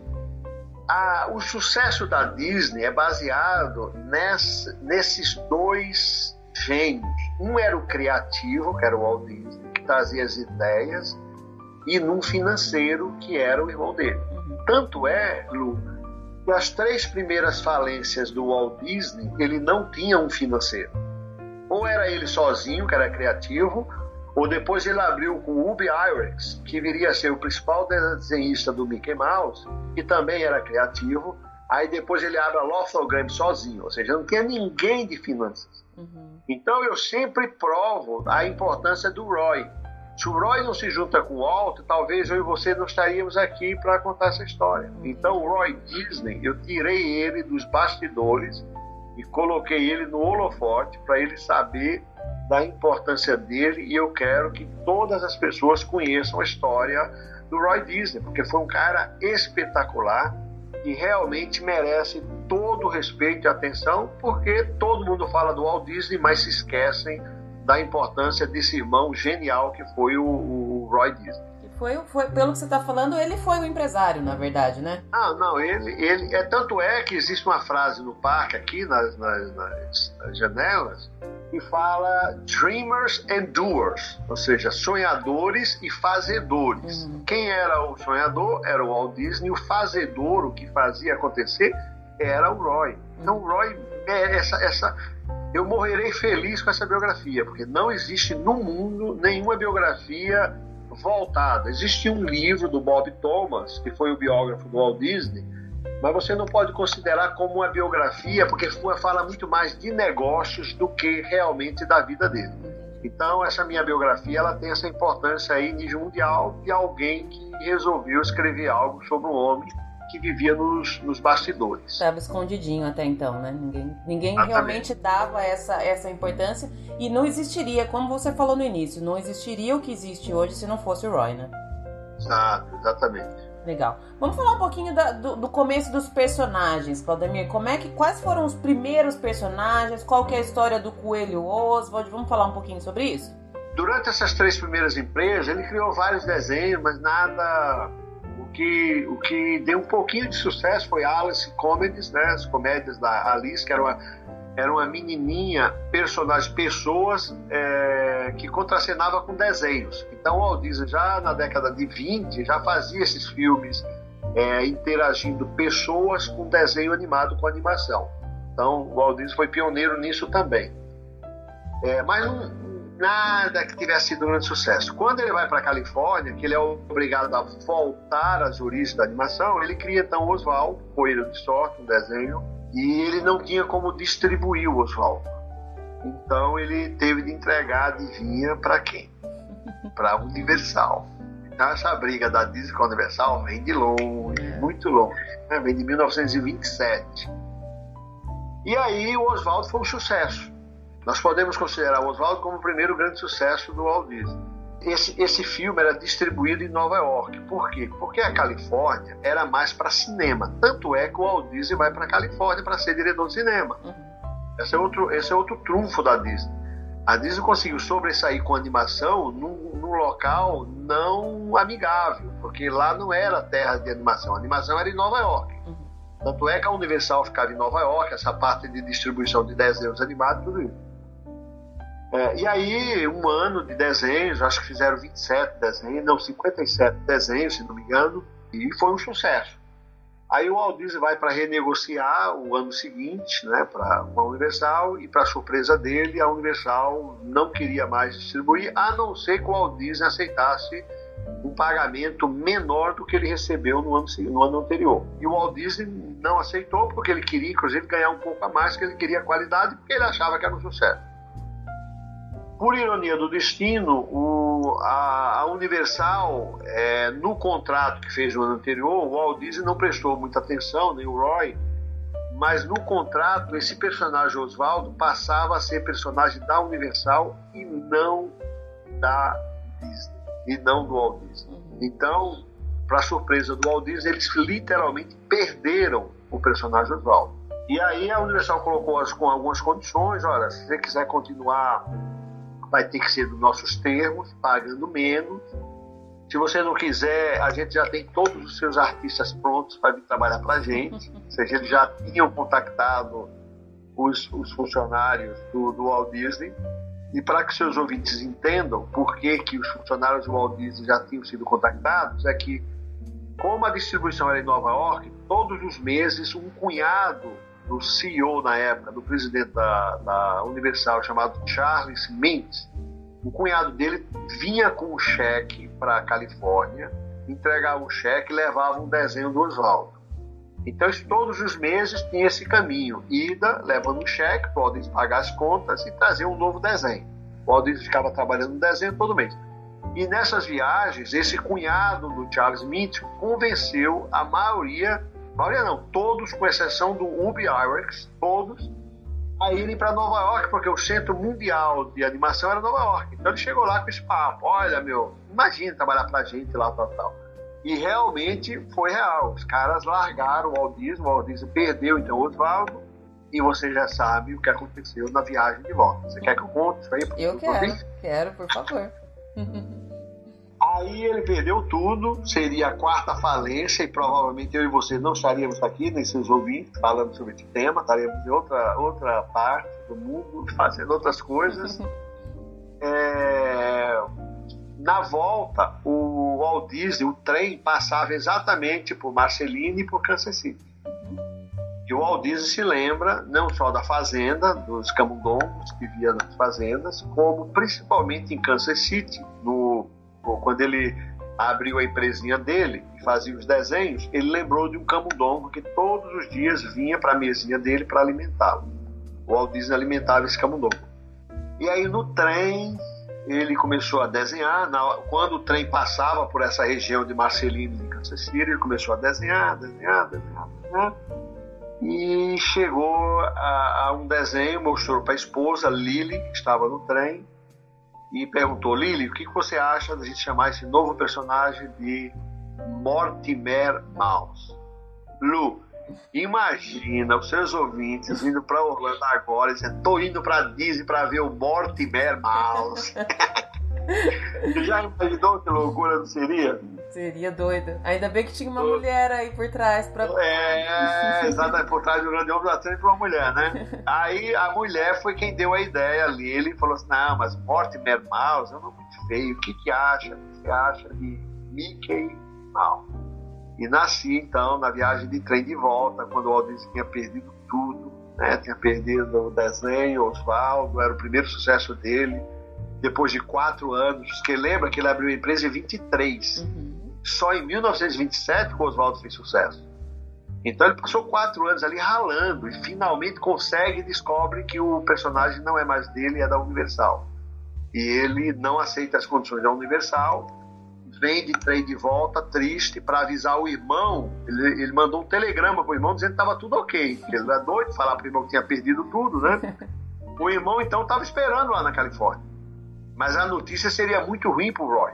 a, o sucesso da Disney é baseado nessa, nesses dois gênios. Um era o criativo, que era o Walt Disney, que trazia as ideias, e num financeiro, que era o irmão dele. Tanto é, Lu, que as três primeiras falências do Walt Disney, ele não tinha um financeiro. Ou era ele sozinho, que era criativo, ou depois ele abriu com o Ubi Irex, que viria a ser o principal desenhista do Mickey Mouse, que também era criativo. Aí depois ele abre a Lothlogame sozinho, ou seja, não tinha ninguém de finanças. Uhum. Então eu sempre provo a importância do Roy. Se o Roy não se junta com o Walt, talvez eu e você não estaríamos aqui para contar essa história. Então, o Roy Disney, eu tirei ele dos bastidores e coloquei ele no holofote para ele saber da importância dele e eu quero que todas as pessoas conheçam a história do Roy Disney, porque foi um cara espetacular e realmente merece todo o respeito e atenção, porque todo mundo fala do Walt Disney, mas se esquecem da importância desse irmão genial que foi o, o Roy Disney. Foi, foi, pelo que você está falando, ele foi o empresário, na verdade, né? Ah, não, ele, ele é tanto é que existe uma frase no parque aqui nas, nas, nas, nas janelas que fala dreamers and doers, ou seja, sonhadores e fazedores. Uhum. Quem era o sonhador era o Walt Disney, o fazedor, o que fazia acontecer, era o Roy. Então, o Roy é essa, essa eu morrerei feliz com essa biografia, porque não existe no mundo nenhuma biografia voltada. Existe um livro do Bob Thomas, que foi o biógrafo do Walt Disney, mas você não pode considerar como uma biografia, porque fala muito mais de negócios do que realmente da vida dele. Então, essa minha biografia ela tem essa importância aí nível mundial de alguém que resolveu escrever algo sobre um homem que vivia nos, nos bastidores. Estava escondidinho até então, né? Ninguém, ninguém realmente dava essa, essa importância e não existiria, como você falou no início, não existiria o que existe hoje se não fosse o Roy, né? Exato, exatamente. Legal. Vamos falar um pouquinho da, do, do, começo dos personagens, Claudemir. Como é que, quais foram os primeiros personagens? Qual que é a história do Coelho Oswald? Vamos falar um pouquinho sobre isso? Durante essas três primeiras empresas, ele criou vários desenhos, mas nada que, o que deu um pouquinho de sucesso foi Alice Comedies, né? As comédias da Alice, que era uma, era uma menininha, personagem, pessoas é, que contracenava com desenhos. Então, o Walt Disney já na década de 20 já fazia esses filmes é, interagindo pessoas com desenho animado com animação. Então, o Walt Disney foi pioneiro nisso também. É, mas um, nada que tivesse sido um grande sucesso. Quando ele vai para a Califórnia, que ele é obrigado a voltar às origens da animação, ele cria então o Oswald, Coelho de Sorte, um desenho, e ele não tinha como distribuir o Oswald. Então ele teve de entregar, adivinha, para quem? Para a Universal. Então essa briga da Disney com a Universal vem de longe, é. muito longe. Né? Vem de 1927. E aí o Oswald foi um sucesso. Nós podemos considerar o Oswald como o primeiro grande sucesso do Walt Disney. Esse, esse filme era distribuído em Nova York. Por quê? Porque a Califórnia era mais para cinema. Tanto é que o Walt Disney vai para a Califórnia para ser diretor de cinema. Uhum. Esse é, outro, esse é outro trunfo da Disney. A Disney conseguiu sobressair com animação num, num, local não amigável, porque lá não era terra de animação. A animação era em Nova York. Uhum. Tanto é que a Universal ficava em Nova York, essa parte de distribuição de desenhos animados, tudo isso. É, e aí, um ano de desenhos, acho que fizeram 27 desenhos, não, 57 desenhos, se não me engano, e foi um sucesso. Aí o Walt Disney vai para renegociar o ano seguinte, né, para a Universal, e para surpresa dele, a Universal não queria mais distribuir, a não ser que o Walt Disney aceitasse um pagamento menor do que ele recebeu no ano, no ano anterior. E o Walt Disney não aceitou, porque ele queria, inclusive, ganhar um pouco a mais, que ele queria qualidade, porque ele achava que era um sucesso. Por ironia do destino, o, a, a, Universal, é, no contrato que fez no ano anterior, o Walt Disney não prestou muita atenção, nem o Roy, mas no contrato esse personagem Oswaldo passava a ser personagem da Universal e não da Disney, e não do Walt Disney. Uhum. Então, para surpresa do Walt Disney, eles literalmente perderam o personagem Oswaldo. E aí a Universal colocou as, com algumas condições, olha, se você quiser continuar vai ter que ser dos nossos termos, pagando menos. Se você não quiser, a gente já tem todos os seus artistas prontos para vir trabalhar para a gente. Ou seja, eles já tinham contactado os, os funcionários do, do Walt Disney. E para que seus ouvintes entendam por que, que os funcionários do Walt Disney já tinham sido contactados, é que, como a distribuição era em Nova York, todos os meses um cunhado do CEO na época, do presidente da, da Universal, chamado Charles Mintz, o cunhado dele vinha com o cheque para a Califórnia, entregava o cheque e levava um desenho do Oswaldo. Então, todos os meses tinha esse caminho: ida, levando um cheque, podem pagar as contas e trazer um novo desenho. Walt ficava trabalhando no desenho todo mês. E nessas viagens, esse cunhado do Charles Mintz convenceu a maioria maioria não, todos, com exceção do Ubi Irex, todos, a irem para Nova York, porque o centro mundial de animação era Nova York. Então ele chegou lá com esse papo: olha, meu, imagina trabalhar pra gente lá, tal, tal. E realmente foi real. Os caras largaram o Walt Disney, o Walt Disney perdeu então o Oswaldo, e você já sabe o que aconteceu na viagem de volta. Você quer que eu conte isso aí? Eu quero, quero, por favor. Aí ele perdeu tudo, seria a quarta falência, e provavelmente eu e você não estaríamos aqui, nem seus ouvintes, falando sobre esse tema, estaríamos em outra, outra parte do mundo, fazendo outras coisas. É... Na volta, o Walt Disney, o trem, passava exatamente por Marceline e por Kansas City. E o Walt Disney se lembra não só da fazenda, dos camundongos que via nas fazendas, como principalmente em Kansas City, no quando ele abriu a empresinha dele e fazia os desenhos, ele lembrou de um camundongo que todos os dias vinha para a mesinha dele para alimentá-lo. O Walt Disney alimentava esse camundongo. E aí no trem ele começou a desenhar. quando o trem passava por essa região de Marcelino e Kansas City, ele começou a desenhar, desenhar, desenhar, desenhar. E chegou a, a um desenho, mostrou para a esposa, Lily, que estava no trem, e perguntou: Lily, o que você acha da gente chamar esse novo personagem de Mortimer Mouse? Lu, imagina os seus ouvintes indo para Orlando agora e dizendo: tô indo para Disney para ver o Mortimer Mouse. Você já imaginou que loucura não seria? Seria doido. Ainda bem que tinha uma mulher aí por trás pra. É, exatamente, por trás do grande homem da sempre uma mulher, né? Aí a mulher foi quem deu a ideia ali. Ele falou assim: não, mas Mortimer Mouse é um nome muito feio. O que, que acha? O que você acha de Mickey Mouse? E nasci então na viagem de trem de volta, quando o Walt Disney tinha perdido tudo, né? Tinha perdido o desenho, Oswaldo, era o primeiro sucesso dele depois de quatro anos, que lembra que ele abriu a empresa em 23. Uhum. Só em 1927 que o Oswaldo fez sucesso. Então ele passou quatro anos ali ralando e finalmente consegue e descobre que o personagem não é mais dele, é da Universal. E ele não aceita as condições da Universal, vem de trem de volta, triste, para avisar o irmão. Ele, ele mandou um telegrama para o irmão dizendo que estava tudo ok. Ele é doido falar para o irmão que tinha perdido tudo, né? O irmão então estava esperando lá na Califórnia. Mas a notícia seria muito ruim para o Roy.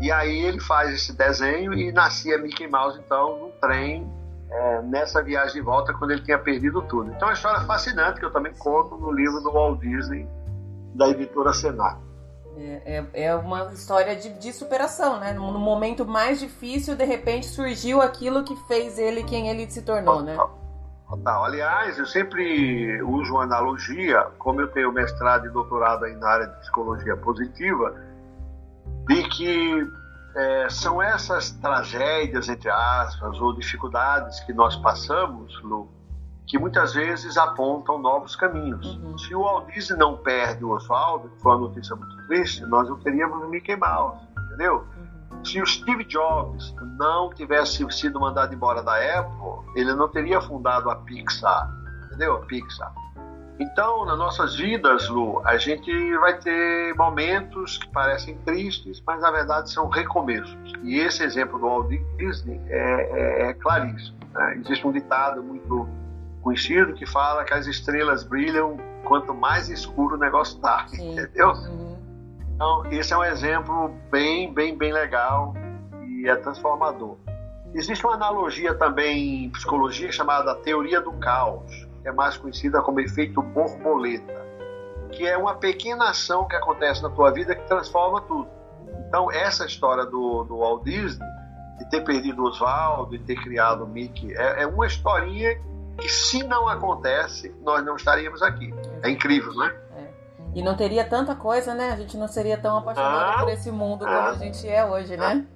E aí ele faz esse desenho e nascia Mickey Mouse então no trem é, nessa viagem de volta quando ele tinha perdido tudo. Então é uma história fascinante que eu também conto no livro do Walt Disney da editora Senar. É, é, é uma história de, de superação, né? No, no, momento mais difícil, de repente surgiu aquilo que fez ele quem ele se tornou, né? Total. Aliás, eu sempre uso uma analogia, como eu tenho mestrado e doutorado aí na área de psicologia positiva, de que é, são essas tragédias, entre aspas, ou dificuldades que nós passamos, Lu, que muitas vezes apontam novos caminhos. Uhum. Se o Disney não perde o Oswaldo, que foi uma notícia muito triste, nós não teríamos o Mickey Mouse, entendeu? Se o Steve Jobs não tivesse sido mandado embora da Apple, ele não teria fundado a Pixar, entendeu? A Pixar. Então, nas nossas vidas, Lu, a gente vai ter momentos que parecem tristes, mas na verdade são recomeços. E esse exemplo do Walt Disney é, é, é claríssimo. Né? Existe um ditado muito conhecido que fala que as estrelas brilham quanto mais escuro o negócio está, entendeu? Uhum. Então, esse é um exemplo bem, bem, bem legal e é transformador. Existe uma analogia também em psicologia chamada teoria do caos é mais conhecida como efeito borboleta, que é uma pequena ação que acontece na tua vida que transforma tudo. Então, essa história do, do Walt Disney, de ter perdido Oswaldo e ter criado o Mickey, é, é uma historinha que, se não acontece, nós não estaríamos aqui. É incrível, né? E não teria tanta coisa, né? A gente não seria tão apaixonado ah, por esse mundo como ah, a gente é hoje, né?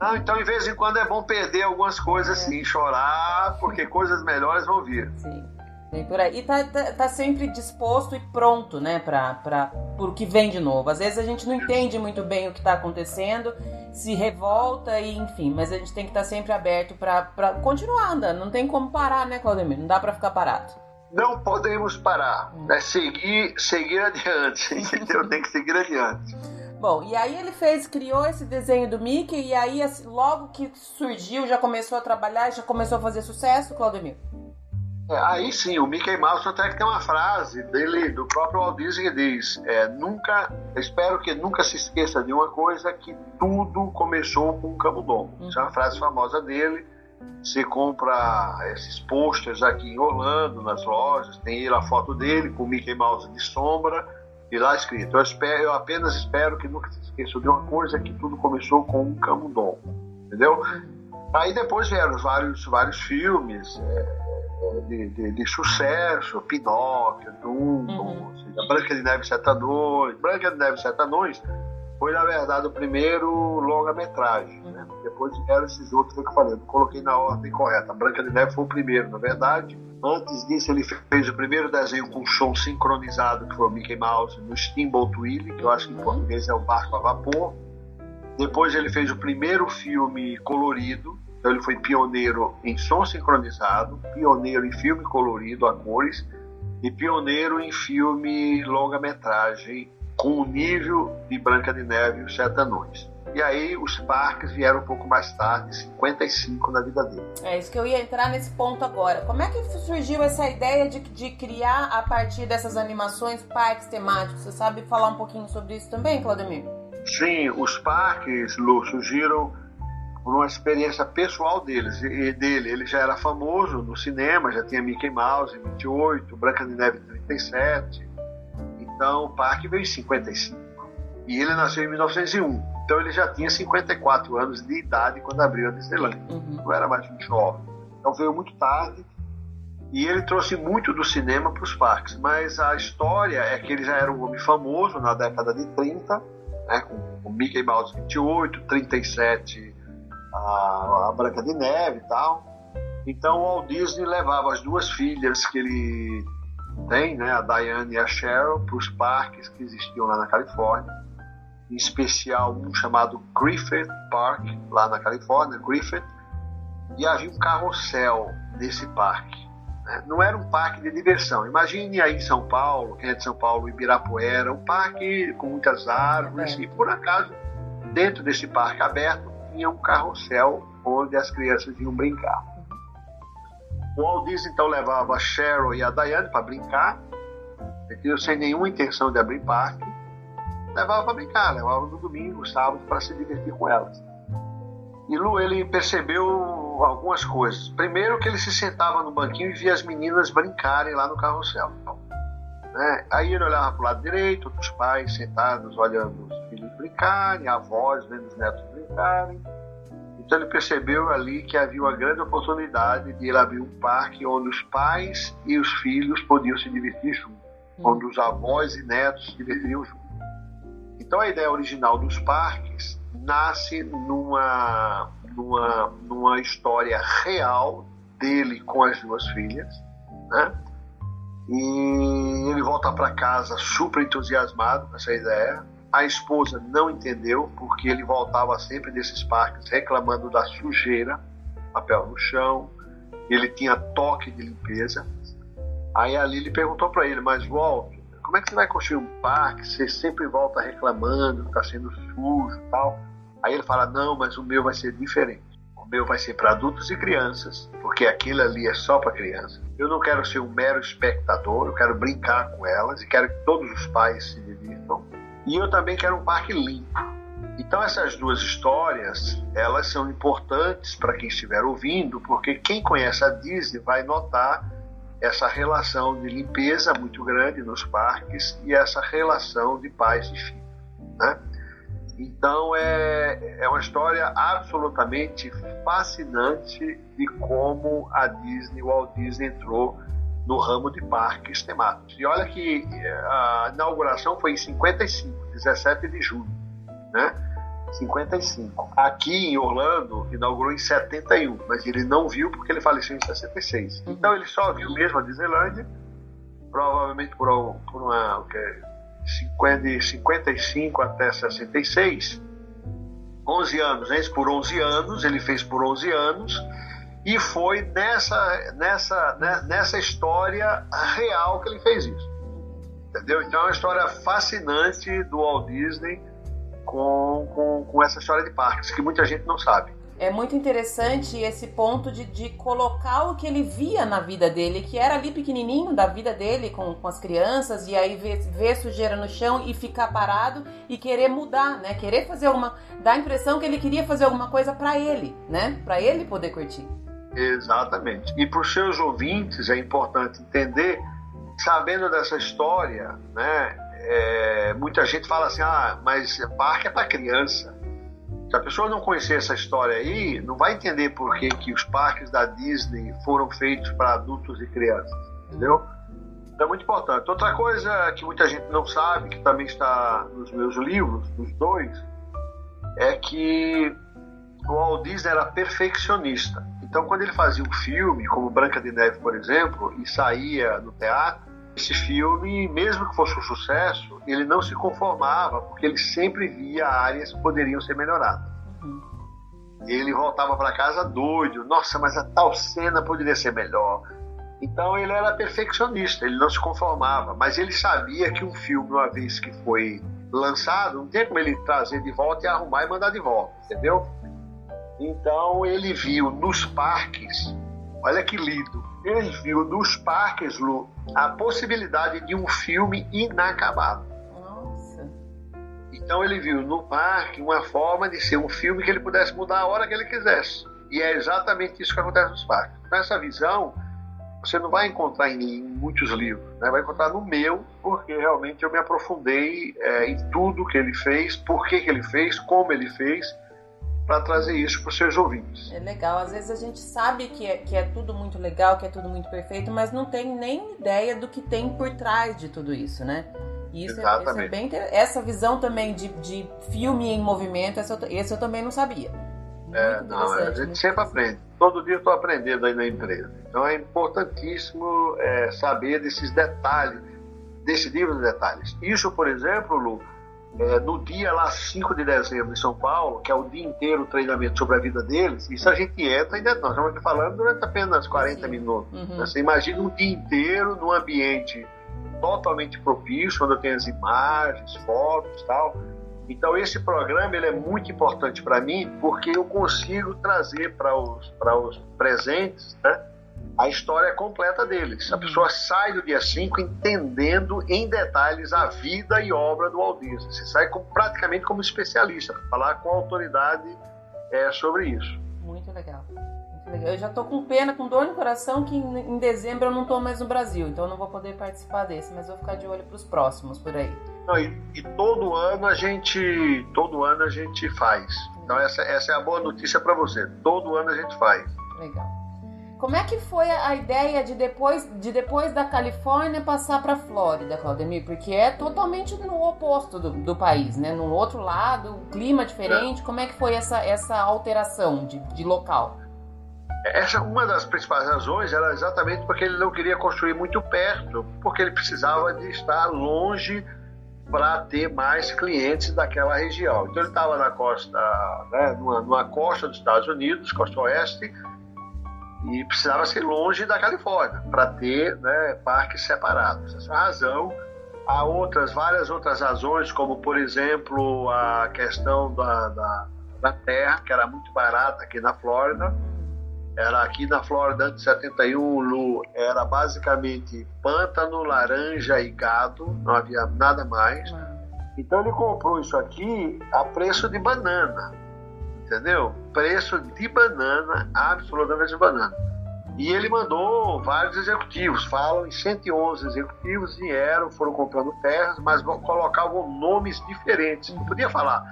Não, então, de vez em quando é bom perder algumas coisas, é. sim, chorar, porque coisas melhores vão vir. Sim. Vem por aí. E tá, tá, tá, sempre disposto e pronto, né, pra, pra, por que vem de novo. Às vezes a gente não entende muito bem o que tá acontecendo, se revolta e enfim, mas a gente tem que estar tá sempre aberto pra, pra continuar andando. Não tem como parar, né, Claudemir? Não dá pra ficar parado. Não podemos parar. Hum. É seguir, seguir adiante, entendeu? tem que seguir adiante. Bom, e aí ele fez, criou esse desenho do Mickey, e aí assim, logo que surgiu, já começou a trabalhar, já começou a fazer sucesso, Claudemir? É, aí sim, o Mickey Mouse até que tem uma frase dele, do próprio Walt Disney, que diz: é, nunca, espero que nunca se esqueça de uma coisa que tudo começou com um camundongo. Uhum. Isso é uma frase famosa dele. Você compra esses posters aqui em Orlando, nas lojas, tem a foto dele com o Mickey Mouse de sombra e lá escrito: eu, espero, eu apenas espero que nunca se esqueça de uma coisa que tudo começou com um camundongo. Entendeu? Uhum. Aí depois vieram vários, vários filmes. É, de, de, de sucesso, Pinóquio, Dumbo, uhum. seja, Branca de Neve Sete Anões. Branca de Neve Sete Anões foi, na verdade, o primeiro longa-metragem. Né? Depois vieram esses outros que eu falei, não coloquei na ordem correta. Branca de Neve foi o primeiro, na verdade. Antes disso, ele fez o primeiro desenho com som sincronizado, que foi o Mickey Mouse, no Steamboat Willie, que eu acho que em português é o barco a vapor. Depois ele fez o primeiro filme colorido, então ele foi pioneiro em som sincronizado, pioneiro em filme colorido a cores e pioneiro em filme longa-metragem com o nível de Branca de Neve e os Sete Anões. E aí os parques vieram um pouco mais tarde, 55 na vida dele. É isso que eu ia entrar nesse ponto agora. Como é que surgiu essa ideia de, de criar a partir dessas animações parques temáticos? Você sabe falar um pouquinho sobre isso também, Claudemir? Sim, os parques, Lu, surgiram por uma experiência pessoal deles e dele. Ele já era famoso no cinema, já tinha Mickey Mouse em 28, Branca de Neve em 37. Então o parque veio em 55. E ele nasceu em 1901. Então ele já tinha 54 anos de idade quando abriu a Disneyland. Uhum. Não era mais um jovem. Então veio muito tarde. E ele trouxe muito do cinema para os parques. Mas a história é que ele já era um homem famoso na década de 30, né, com o Mickey Mouse 28, 37 a, a Branca de Neve e tal. Então o Walt Disney levava as duas filhas que ele tem, né, a Diane e a Cheryl, para os parques que existiam lá na Califórnia, em especial um chamado Griffith Park, lá na Califórnia, Griffith, e havia um carrossel nesse parque. Né? Não era um parque de diversão. Imagine aí em São Paulo, quem é de São Paulo, Ibirapuera, um parque com muitas árvores, é. e por acaso, dentro desse parque aberto, tinha um carrossel onde as crianças iam brincar. O Walt Disney então levava a Cheryl e a Diane para brincar, entendeu? sem nenhuma intenção de abrir parque. Levava para brincar, levava no domingo, sábado, para se divertir com elas. E Lu, ele percebeu algumas coisas. Primeiro, que ele se sentava no banquinho e via as meninas brincarem lá no carrossel. Né? Aí ele olhava para o lado direito, os pais sentados olhando os filhos brincarem, avós vendo os netos brincarem. Então ele percebeu ali que havia uma grande oportunidade de ele abrir um parque onde os pais e os filhos podiam se divertir juntos, hum. onde os avós e netos se divertiriam juntos. Então a ideia original dos parques nasce numa, numa, numa história real dele com as duas filhas, né? E ele volta para casa super entusiasmado com essa ideia. A esposa não entendeu, porque ele voltava sempre desses parques reclamando da sujeira, papel no chão, ele tinha toque de limpeza. Aí a Lili perguntou para ele, mas Walt, como é que você vai construir um parque? Você sempre volta reclamando, está sendo sujo tal. Aí ele fala, não, mas o meu vai ser diferente. O meu vai ser para adultos e crianças, porque aquilo ali é só para crianças. Eu não quero ser um mero espectador, eu quero brincar com elas e quero que todos os pais se divirtam e eu também quero um parque limpo. Então essas duas histórias, elas são importantes para quem estiver ouvindo, porque quem conhece a Disney vai notar essa relação de limpeza muito grande nos parques e essa relação de pais e filhos. Né? Então é, é uma história absolutamente fascinante de como a Disney, o Walt Disney entrou no ramo de parques temáticos. E olha que eh, a inauguração foi em 55, 17 de julho, né? 55. Aqui em Orlando inaugurou em 71, mas ele não viu porque ele faleceu em 66. Uhum. Então ele só viu mesmo a Disneylandia, provavelmente por, por uma o que, 50, de 55 até 66. 11 anos, né? Por 11 anos, ele fez por 11 anos e foi nessa, nessa, né, nessa história real que ele fez isso. Entendeu? Então é uma história fascinante do Walt Disney com, com, com essa história de parques, que muita gente não sabe é muito interessante esse ponto de, de colocar o que ele via na vida dele, que era ali pequenininho da vida dele com, com as crianças, e aí ver, ver sujeira no chão e ficar parado e querer mudar, né? Querer fazer alguma. dar a impressão que ele queria fazer alguma coisa para ele, né? Para ele poder curtir. Exatamente. E para os seus ouvintes é importante entender, sabendo dessa história, né? É, muita gente fala assim: ah, mas parque é para criança. Se a pessoa não conhecer essa história aí, não vai entender por que, que os parques da Disney foram feitos para adultos e crianças, entendeu? Então é muito importante. Outra coisa que muita gente não sabe, que também está nos meus livros, nos dois, é que o Walt Disney era perfeccionista. Então, quando ele fazia um filme, como Branca de Neve, por exemplo, e saía no teatro, esse filme, mesmo que fosse um sucesso, ele não se conformava, porque ele sempre via áreas que poderiam ser melhoradas. Uhum. Ele voltava para casa doido, nossa, mas a tal cena poderia ser melhor. Então ele era perfeccionista, ele não se conformava, mas ele sabia que um filme, uma vez que foi lançado, não tem como ele trazer de volta e arrumar e mandar de volta, entendeu? Então ele viu nos parques, olha que lindo, ele viu nos parques, Lu, a possibilidade de um filme inacabado. Nossa. Então ele viu no parque uma forma de ser um filme que ele pudesse mudar a hora que ele quisesse. E é exatamente isso que acontece nos parques. Então, essa visão você não vai encontrar em, em muitos livros, né? vai encontrar no meu, porque realmente eu me aprofundei é, em tudo que ele fez, por que, que ele fez, como ele fez para trazer isso para os seus ouvintes. É legal. Às vezes a gente sabe que é, que é tudo muito legal, que é tudo muito perfeito, mas não tem nem ideia do que tem por trás de tudo isso, né? E isso, é, isso é, bem Essa visão também de, de filme em movimento, essa esse eu também não sabia. É, não, a gente sempre aprende. Todo dia eu estou aprendendo aí na empresa. Então é importantíssimo é, saber desses detalhes, decidir os detalhes. Isso, por exemplo, Lu, é, no dia lá 5 de dezembro em São Paulo, que é o dia inteiro o treinamento sobre a vida deles, isso a gente entra ainda nós estamos aqui falando durante apenas 40 Sim. minutos. Uhum. Você imagina um dia inteiro num ambiente totalmente propício, onde eu tenho as imagens, fotos tal. Então esse programa ele é muito importante para mim porque eu consigo trazer para os, para os presentes né, a história completa deles. A pessoa sai do dia 5 entendendo em detalhes a vida e obra do Walt Disney. Você sai como, praticamente como especialista para falar com autoridade é, sobre isso. Muito legal. Eu já tô com pena, com dor no coração, que em dezembro eu não tô mais no Brasil, então eu não vou poder participar desse, mas vou ficar de olho para os próximos por aí. Não, e, e, todo ano a gente, todo ano a gente faz. Então essa, essa é a boa notícia para você. Todo ano a gente faz. Legal. Como é que foi a ideia de depois, de depois da Califórnia passar para Flórida, Claudemir? Porque é totalmente no oposto do, do, país, né? No outro lado, clima diferente. Como é que foi essa, essa alteração de, de local? Essa uma das principais razões era exatamente porque ele não queria construir muito perto, porque ele precisava de estar longe para ter mais clientes daquela região. Então ele estava na costa, né, numa, numa costa dos Estados Unidos, costa oeste, e precisava ser longe da Califórnia para ter né, parques separados. Essa é a razão. Há outras, várias outras razões, como por exemplo a questão da, da, da terra, que era muito barata aqui na Flórida. Era aqui na Flórida antes de 71, Lu, era basicamente pântano, laranja e gado, não havia nada mais. Então ele comprou isso aqui a preço de banana entendeu? Preço de banana, absolutamente de banana. E ele mandou vários executivos, falam em 111 executivos, vieram, foram comprando terras, mas colocavam nomes diferentes. Não podia falar,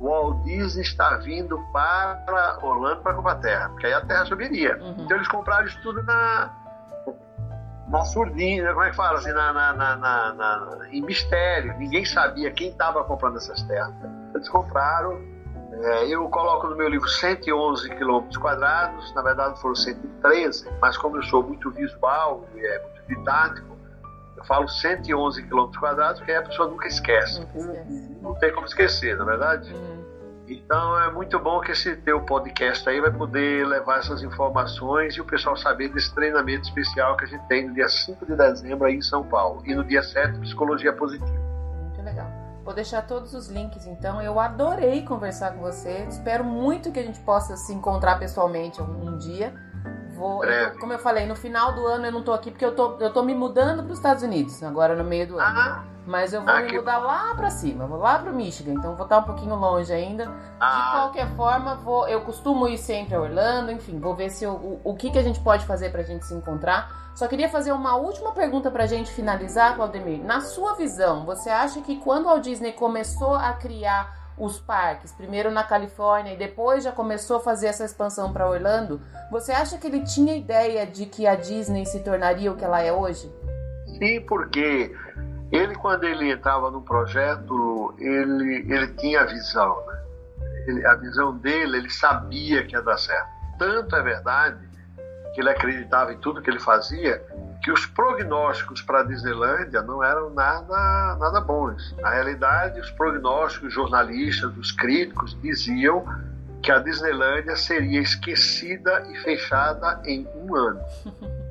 o Walt Disney está vindo para Orlando para comprar terra, porque aí a terra subiria. Uhum. Então eles compraram isso tudo na, na surdina, como é que fala assim, na, na, na, na, em mistério. Ninguém sabia quem estava comprando essas terras. Eles compraram é, eu coloco no meu livro 111 quilômetros quadrados, na verdade foram 113, mas como eu sou muito visual e é muito didático, eu falo 111 quilômetros quadrados, porque aí a pessoa nunca esquece. Não, não tem como esquecer, na é verdade? Uhum. Então é muito bom que esse teu podcast aí vai poder levar essas informações e o pessoal saber desse treinamento especial que a gente tem no dia 5 de dezembro aí em São Paulo e no dia 7 Psicologia Positiva. Vou deixar todos os links, então. Eu adorei conversar com você. Espero muito que a gente possa se encontrar pessoalmente um dia. Vou, eu, como eu falei, no final do ano eu não tô aqui porque eu tô, eu tô me mudando para os Estados Unidos, agora no meio do ano. Ah, Mas eu vou ah, me mudar lá para cima, vou lá para o Michigan, então vou estar um pouquinho longe ainda. Ah. De qualquer forma, vou, eu costumo ir sempre a Orlando, enfim, vou ver se eu, o, o que, que a gente pode fazer para a gente se encontrar. Só queria fazer uma última pergunta para a gente finalizar, Claudemir. Na sua visão, você acha que quando a Disney começou a criar os parques, primeiro na Califórnia e depois já começou a fazer essa expansão para Orlando, você acha que ele tinha ideia de que a Disney se tornaria o que ela é hoje? Sim, porque ele quando ele entrava no projeto, ele, ele tinha a visão, né? ele, a visão dele, ele sabia que ia dar certo. Tanto é verdade que ele acreditava em tudo que ele fazia, que os prognósticos para a Disneylândia não eram nada, nada bons. Na realidade, os prognósticos jornalistas, os críticos, diziam que a Disneylândia seria esquecida e fechada em um ano.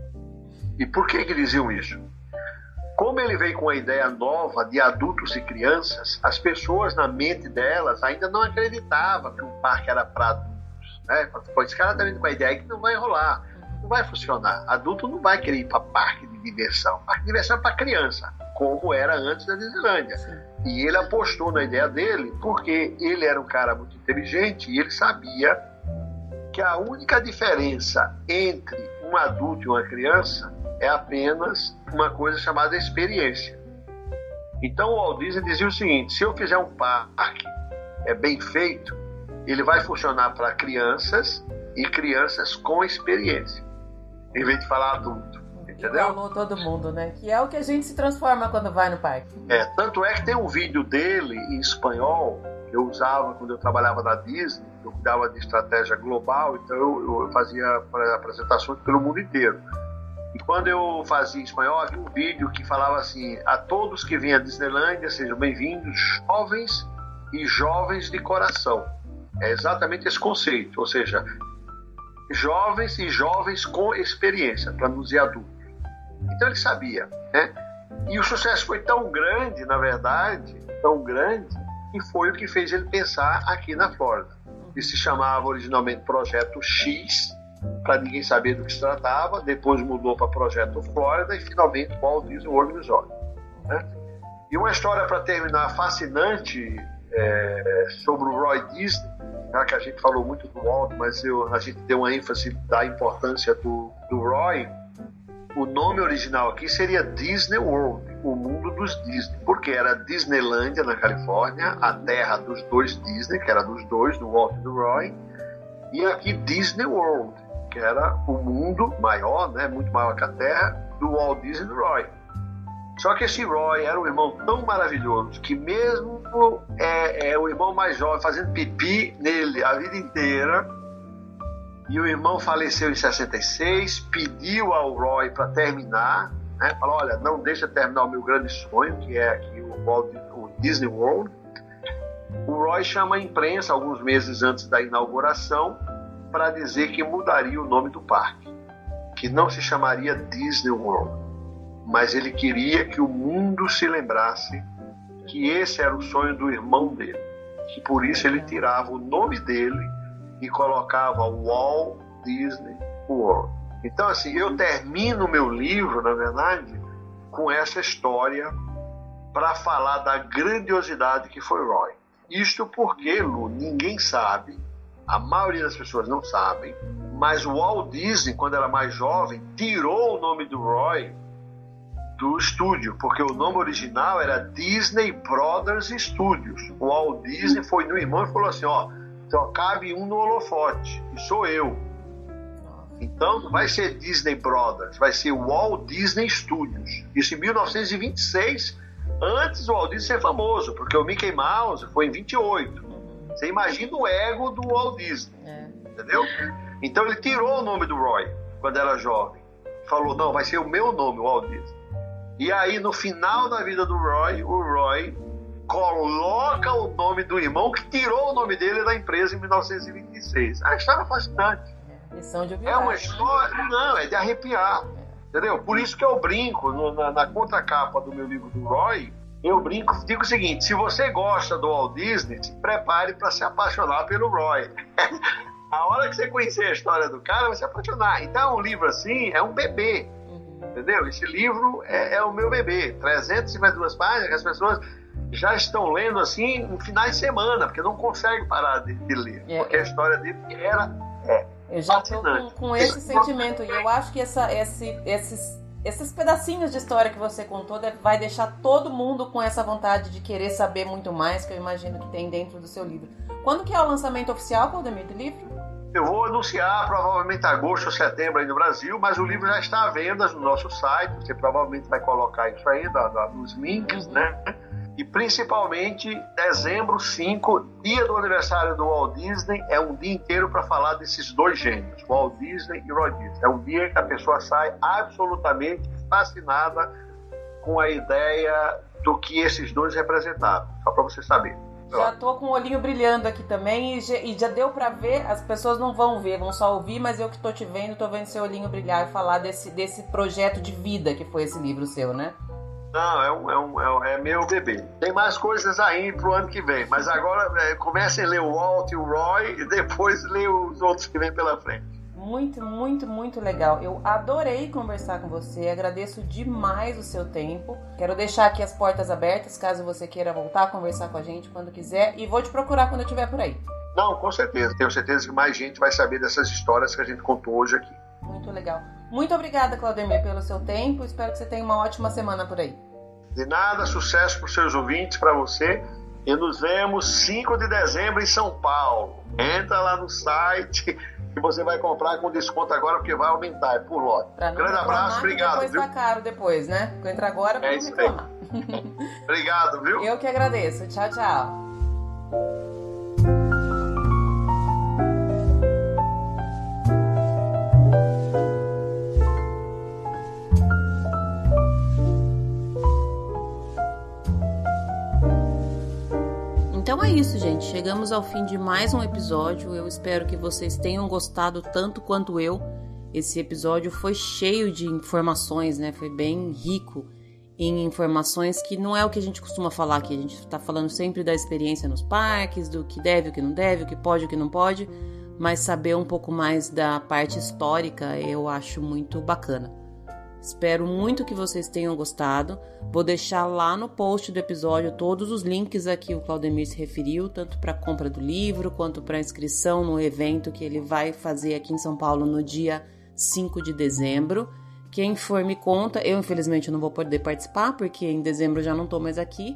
E por que, que diziam isso? Como ele veio com a ideia nova de adultos e crianças, as pessoas na mente delas ainda não acreditavam que o parque era para adultos. Né? Pô, esse cara está vindo com a ideia que não vai rolar não vai funcionar. Adulto não vai querer ir para parque de diversão. Parque de diversão é para criança, como era antes da Disneylandia. E ele apostou na ideia dele porque ele era um cara muito inteligente e ele sabia que a única diferença entre um adulto e uma criança é apenas uma coisa chamada experiência. Então o Walt Disney dizia o seguinte: se eu fizer um parque é bem feito, ele vai funcionar para crianças e crianças com experiência em vez de falar adulto. Entendeu? Falou todo mundo, né? Que é o que a gente se transforma quando vai no parque. É, tanto é que tem um vídeo dele em espanhol eu usava quando eu trabalhava na Disney, eu cuidava de estratégia global, então eu, eu fazia apresentações pelo mundo inteiro. E quando eu fazia em espanhol, havia um vídeo que falava assim: a todos que vêm à Disneylândia, sejam bem-vindos, jovens e jovens de coração. É exatamente esse conceito, ou seja, jovens e jovens com experiência, para não dizer adultos. Então ele sabia, né? E o sucesso foi tão grande, na verdade, tão grande, que foi o que fez ele pensar aqui na Flórida. Ele se chamava originalmente Projeto X, para ninguém saber do que se tratava, depois mudou para Projeto Flórida e finalmente Walt Disney World Resort. Né? E uma história para terminar fascinante é, sobre o Roy Disney, já que a gente falou muito do Walt, mas eu, a gente deu uma ênfase da importância do, do Roy. O nome original aqui seria Disney World, o mundo dos Disney, porque era Disneylândia na Califórnia, a terra dos dois Disney, que era dos dois, do Walt e do Roy, e aqui Disney World, que era o mundo maior, né, muito maior que a Terra, do Walt Disney e do Roy. Só que esse Roy era um irmão tão maravilhoso que mesmo é, é o irmão mais jovem fazendo pipi nele a vida inteira, e o irmão faleceu em 66, pediu ao Roy para terminar, né, falou, olha, não deixa terminar o meu grande sonho, que é aqui o, Walt, o Disney World. O Roy chama a imprensa alguns meses antes da inauguração para dizer que mudaria o nome do parque, que não se chamaria Disney World, mas ele queria que o mundo se lembrasse que esse era o sonho do irmão dele, que por isso ele tirava o nome dele e colocava Walt Disney World. Então, assim, eu termino meu livro, na verdade, com essa história para falar da grandiosidade que foi Roy. Isto porque, Lu, ninguém sabe a maioria das pessoas não sabem, mas o Walt Disney, quando era mais jovem, tirou o nome do Roy do estúdio, porque o nome original era Disney Brothers Studios. O Walt Disney foi no irmão e falou assim: ó, só cabe um no holofote, e sou eu. Então não vai ser Disney Brothers, vai ser Walt Disney Studios. Isso em 1926, antes do Walt Disney ser famoso, porque o Mickey Mouse foi em 28. Você imagina o ego do Walt Disney. É. Entendeu? Então ele tirou o nome do Roy quando era jovem. Falou, não, vai ser o meu nome, o Walt Disney. E aí, no final da vida do Roy, o Roy coloca o nome do irmão que tirou o nome dele da empresa em 1926. A história é fascinante. É, de é uma história, não, é de arrepiar. Entendeu? Por isso que eu brinco no, na, na contracapa do meu livro do Roy, eu brinco, digo o seguinte: se você gosta do Walt Disney, se prepare para se apaixonar pelo Roy. a hora que você conhecer a história do cara, vai se apaixonar. Então, um livro assim é um bebê. Entendeu? Esse livro é, é o meu bebê. 352 páginas que as pessoas já estão lendo assim no final de semana, porque não conseguem parar de, de ler. É, porque a história dele era. É, eu já estou com, com, esse sentimento e eu acho que essa, esse, esses esses pedacinhos de história que você contou vai deixar todo mundo com essa vontade de querer saber muito mais, que eu imagino que tem dentro do seu livro. Quando que é o lançamento oficial, Claudemir, do livro? Eu vou anunciar provavelmente agosto ou setembro aí no Brasil, mas o livro já está à venda no nosso site. Você provavelmente vai colocar isso aí nos links, né? E principalmente dezembro 5, dia do aniversário do Walt Disney, é um dia inteiro para falar desses dois gênios, Walt Disney e Roy Disney. É um dia que a pessoa sai absolutamente fascinada com a ideia do que esses dois representavam, só para você saber. Já tô com o olhinho brilhando aqui também e já, deu para ver, as pessoas não vão ver, vão só ouvir, mas eu que tô te vendo, tô vendo seu olhinho brilhar e falar desse, desse projeto de vida que foi esse livro seu, né? Não, é, um, é, um, é, é meu bebê. Tem mais coisas aí pro ano que vem, mas agora é, comecem a ler o Walt e o Roy e depois ler os outros que vem pela frente. Muito, muito, muito legal. Eu adorei conversar com você, agradeço demais o seu tempo. Quero deixar aqui as portas abertas caso você queira voltar a conversar com a gente quando quiser e vou te procurar quando eu estiver por aí. Não, com certeza. Tenho certeza que mais gente vai saber dessas histórias que a gente contou hoje aqui. Muito legal. Muito obrigada, Claudemir, pelo seu tempo. Espero que você tenha uma ótima semana por aí. De nada, sucesso para os seus ouvintes, para você. E nos vemos 5 de dezembro em São Paulo. Entra lá no site que você vai comprar com desconto agora, porque vai aumentar, é por lote. Grande abraço, obrigado. Depois viu? tá caro depois, né? Entra agora para é não reclamar. obrigado, viu? Eu que agradeço. Tchau, tchau. Então é isso, gente. Chegamos ao fim de mais um episódio. Eu espero que vocês tenham gostado tanto quanto eu. Esse episódio foi cheio de informações, né? Foi bem rico em informações que não é o que a gente costuma falar aqui. A gente está falando sempre da experiência nos parques, do que deve, o que não deve, o que pode, o que não pode, mas saber um pouco mais da parte histórica eu acho muito bacana. Espero muito que vocês tenham gostado. Vou deixar lá no post do episódio todos os links a que o Claudemir se referiu, tanto para a compra do livro quanto para a inscrição no evento que ele vai fazer aqui em São Paulo no dia 5 de dezembro. Quem for me conta, eu infelizmente não vou poder participar porque em dezembro já não estou mais aqui,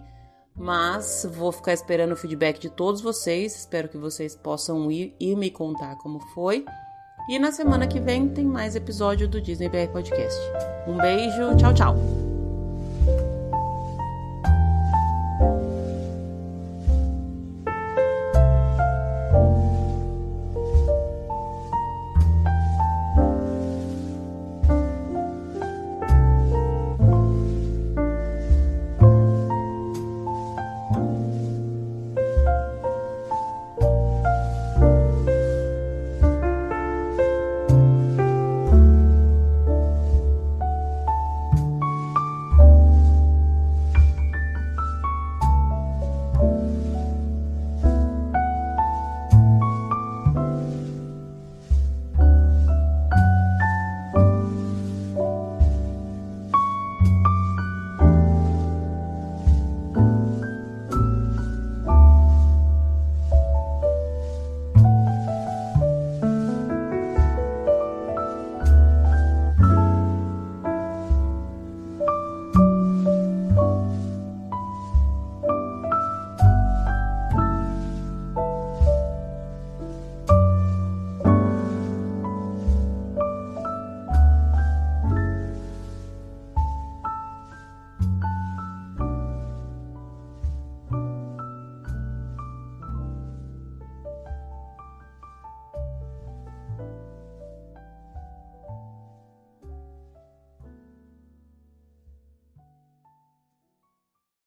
mas vou ficar esperando o feedback de todos vocês. Espero que vocês possam ir e me contar como foi. E na semana que vem tem mais episódio do Disney BR Podcast. Um beijo, tchau, tchau.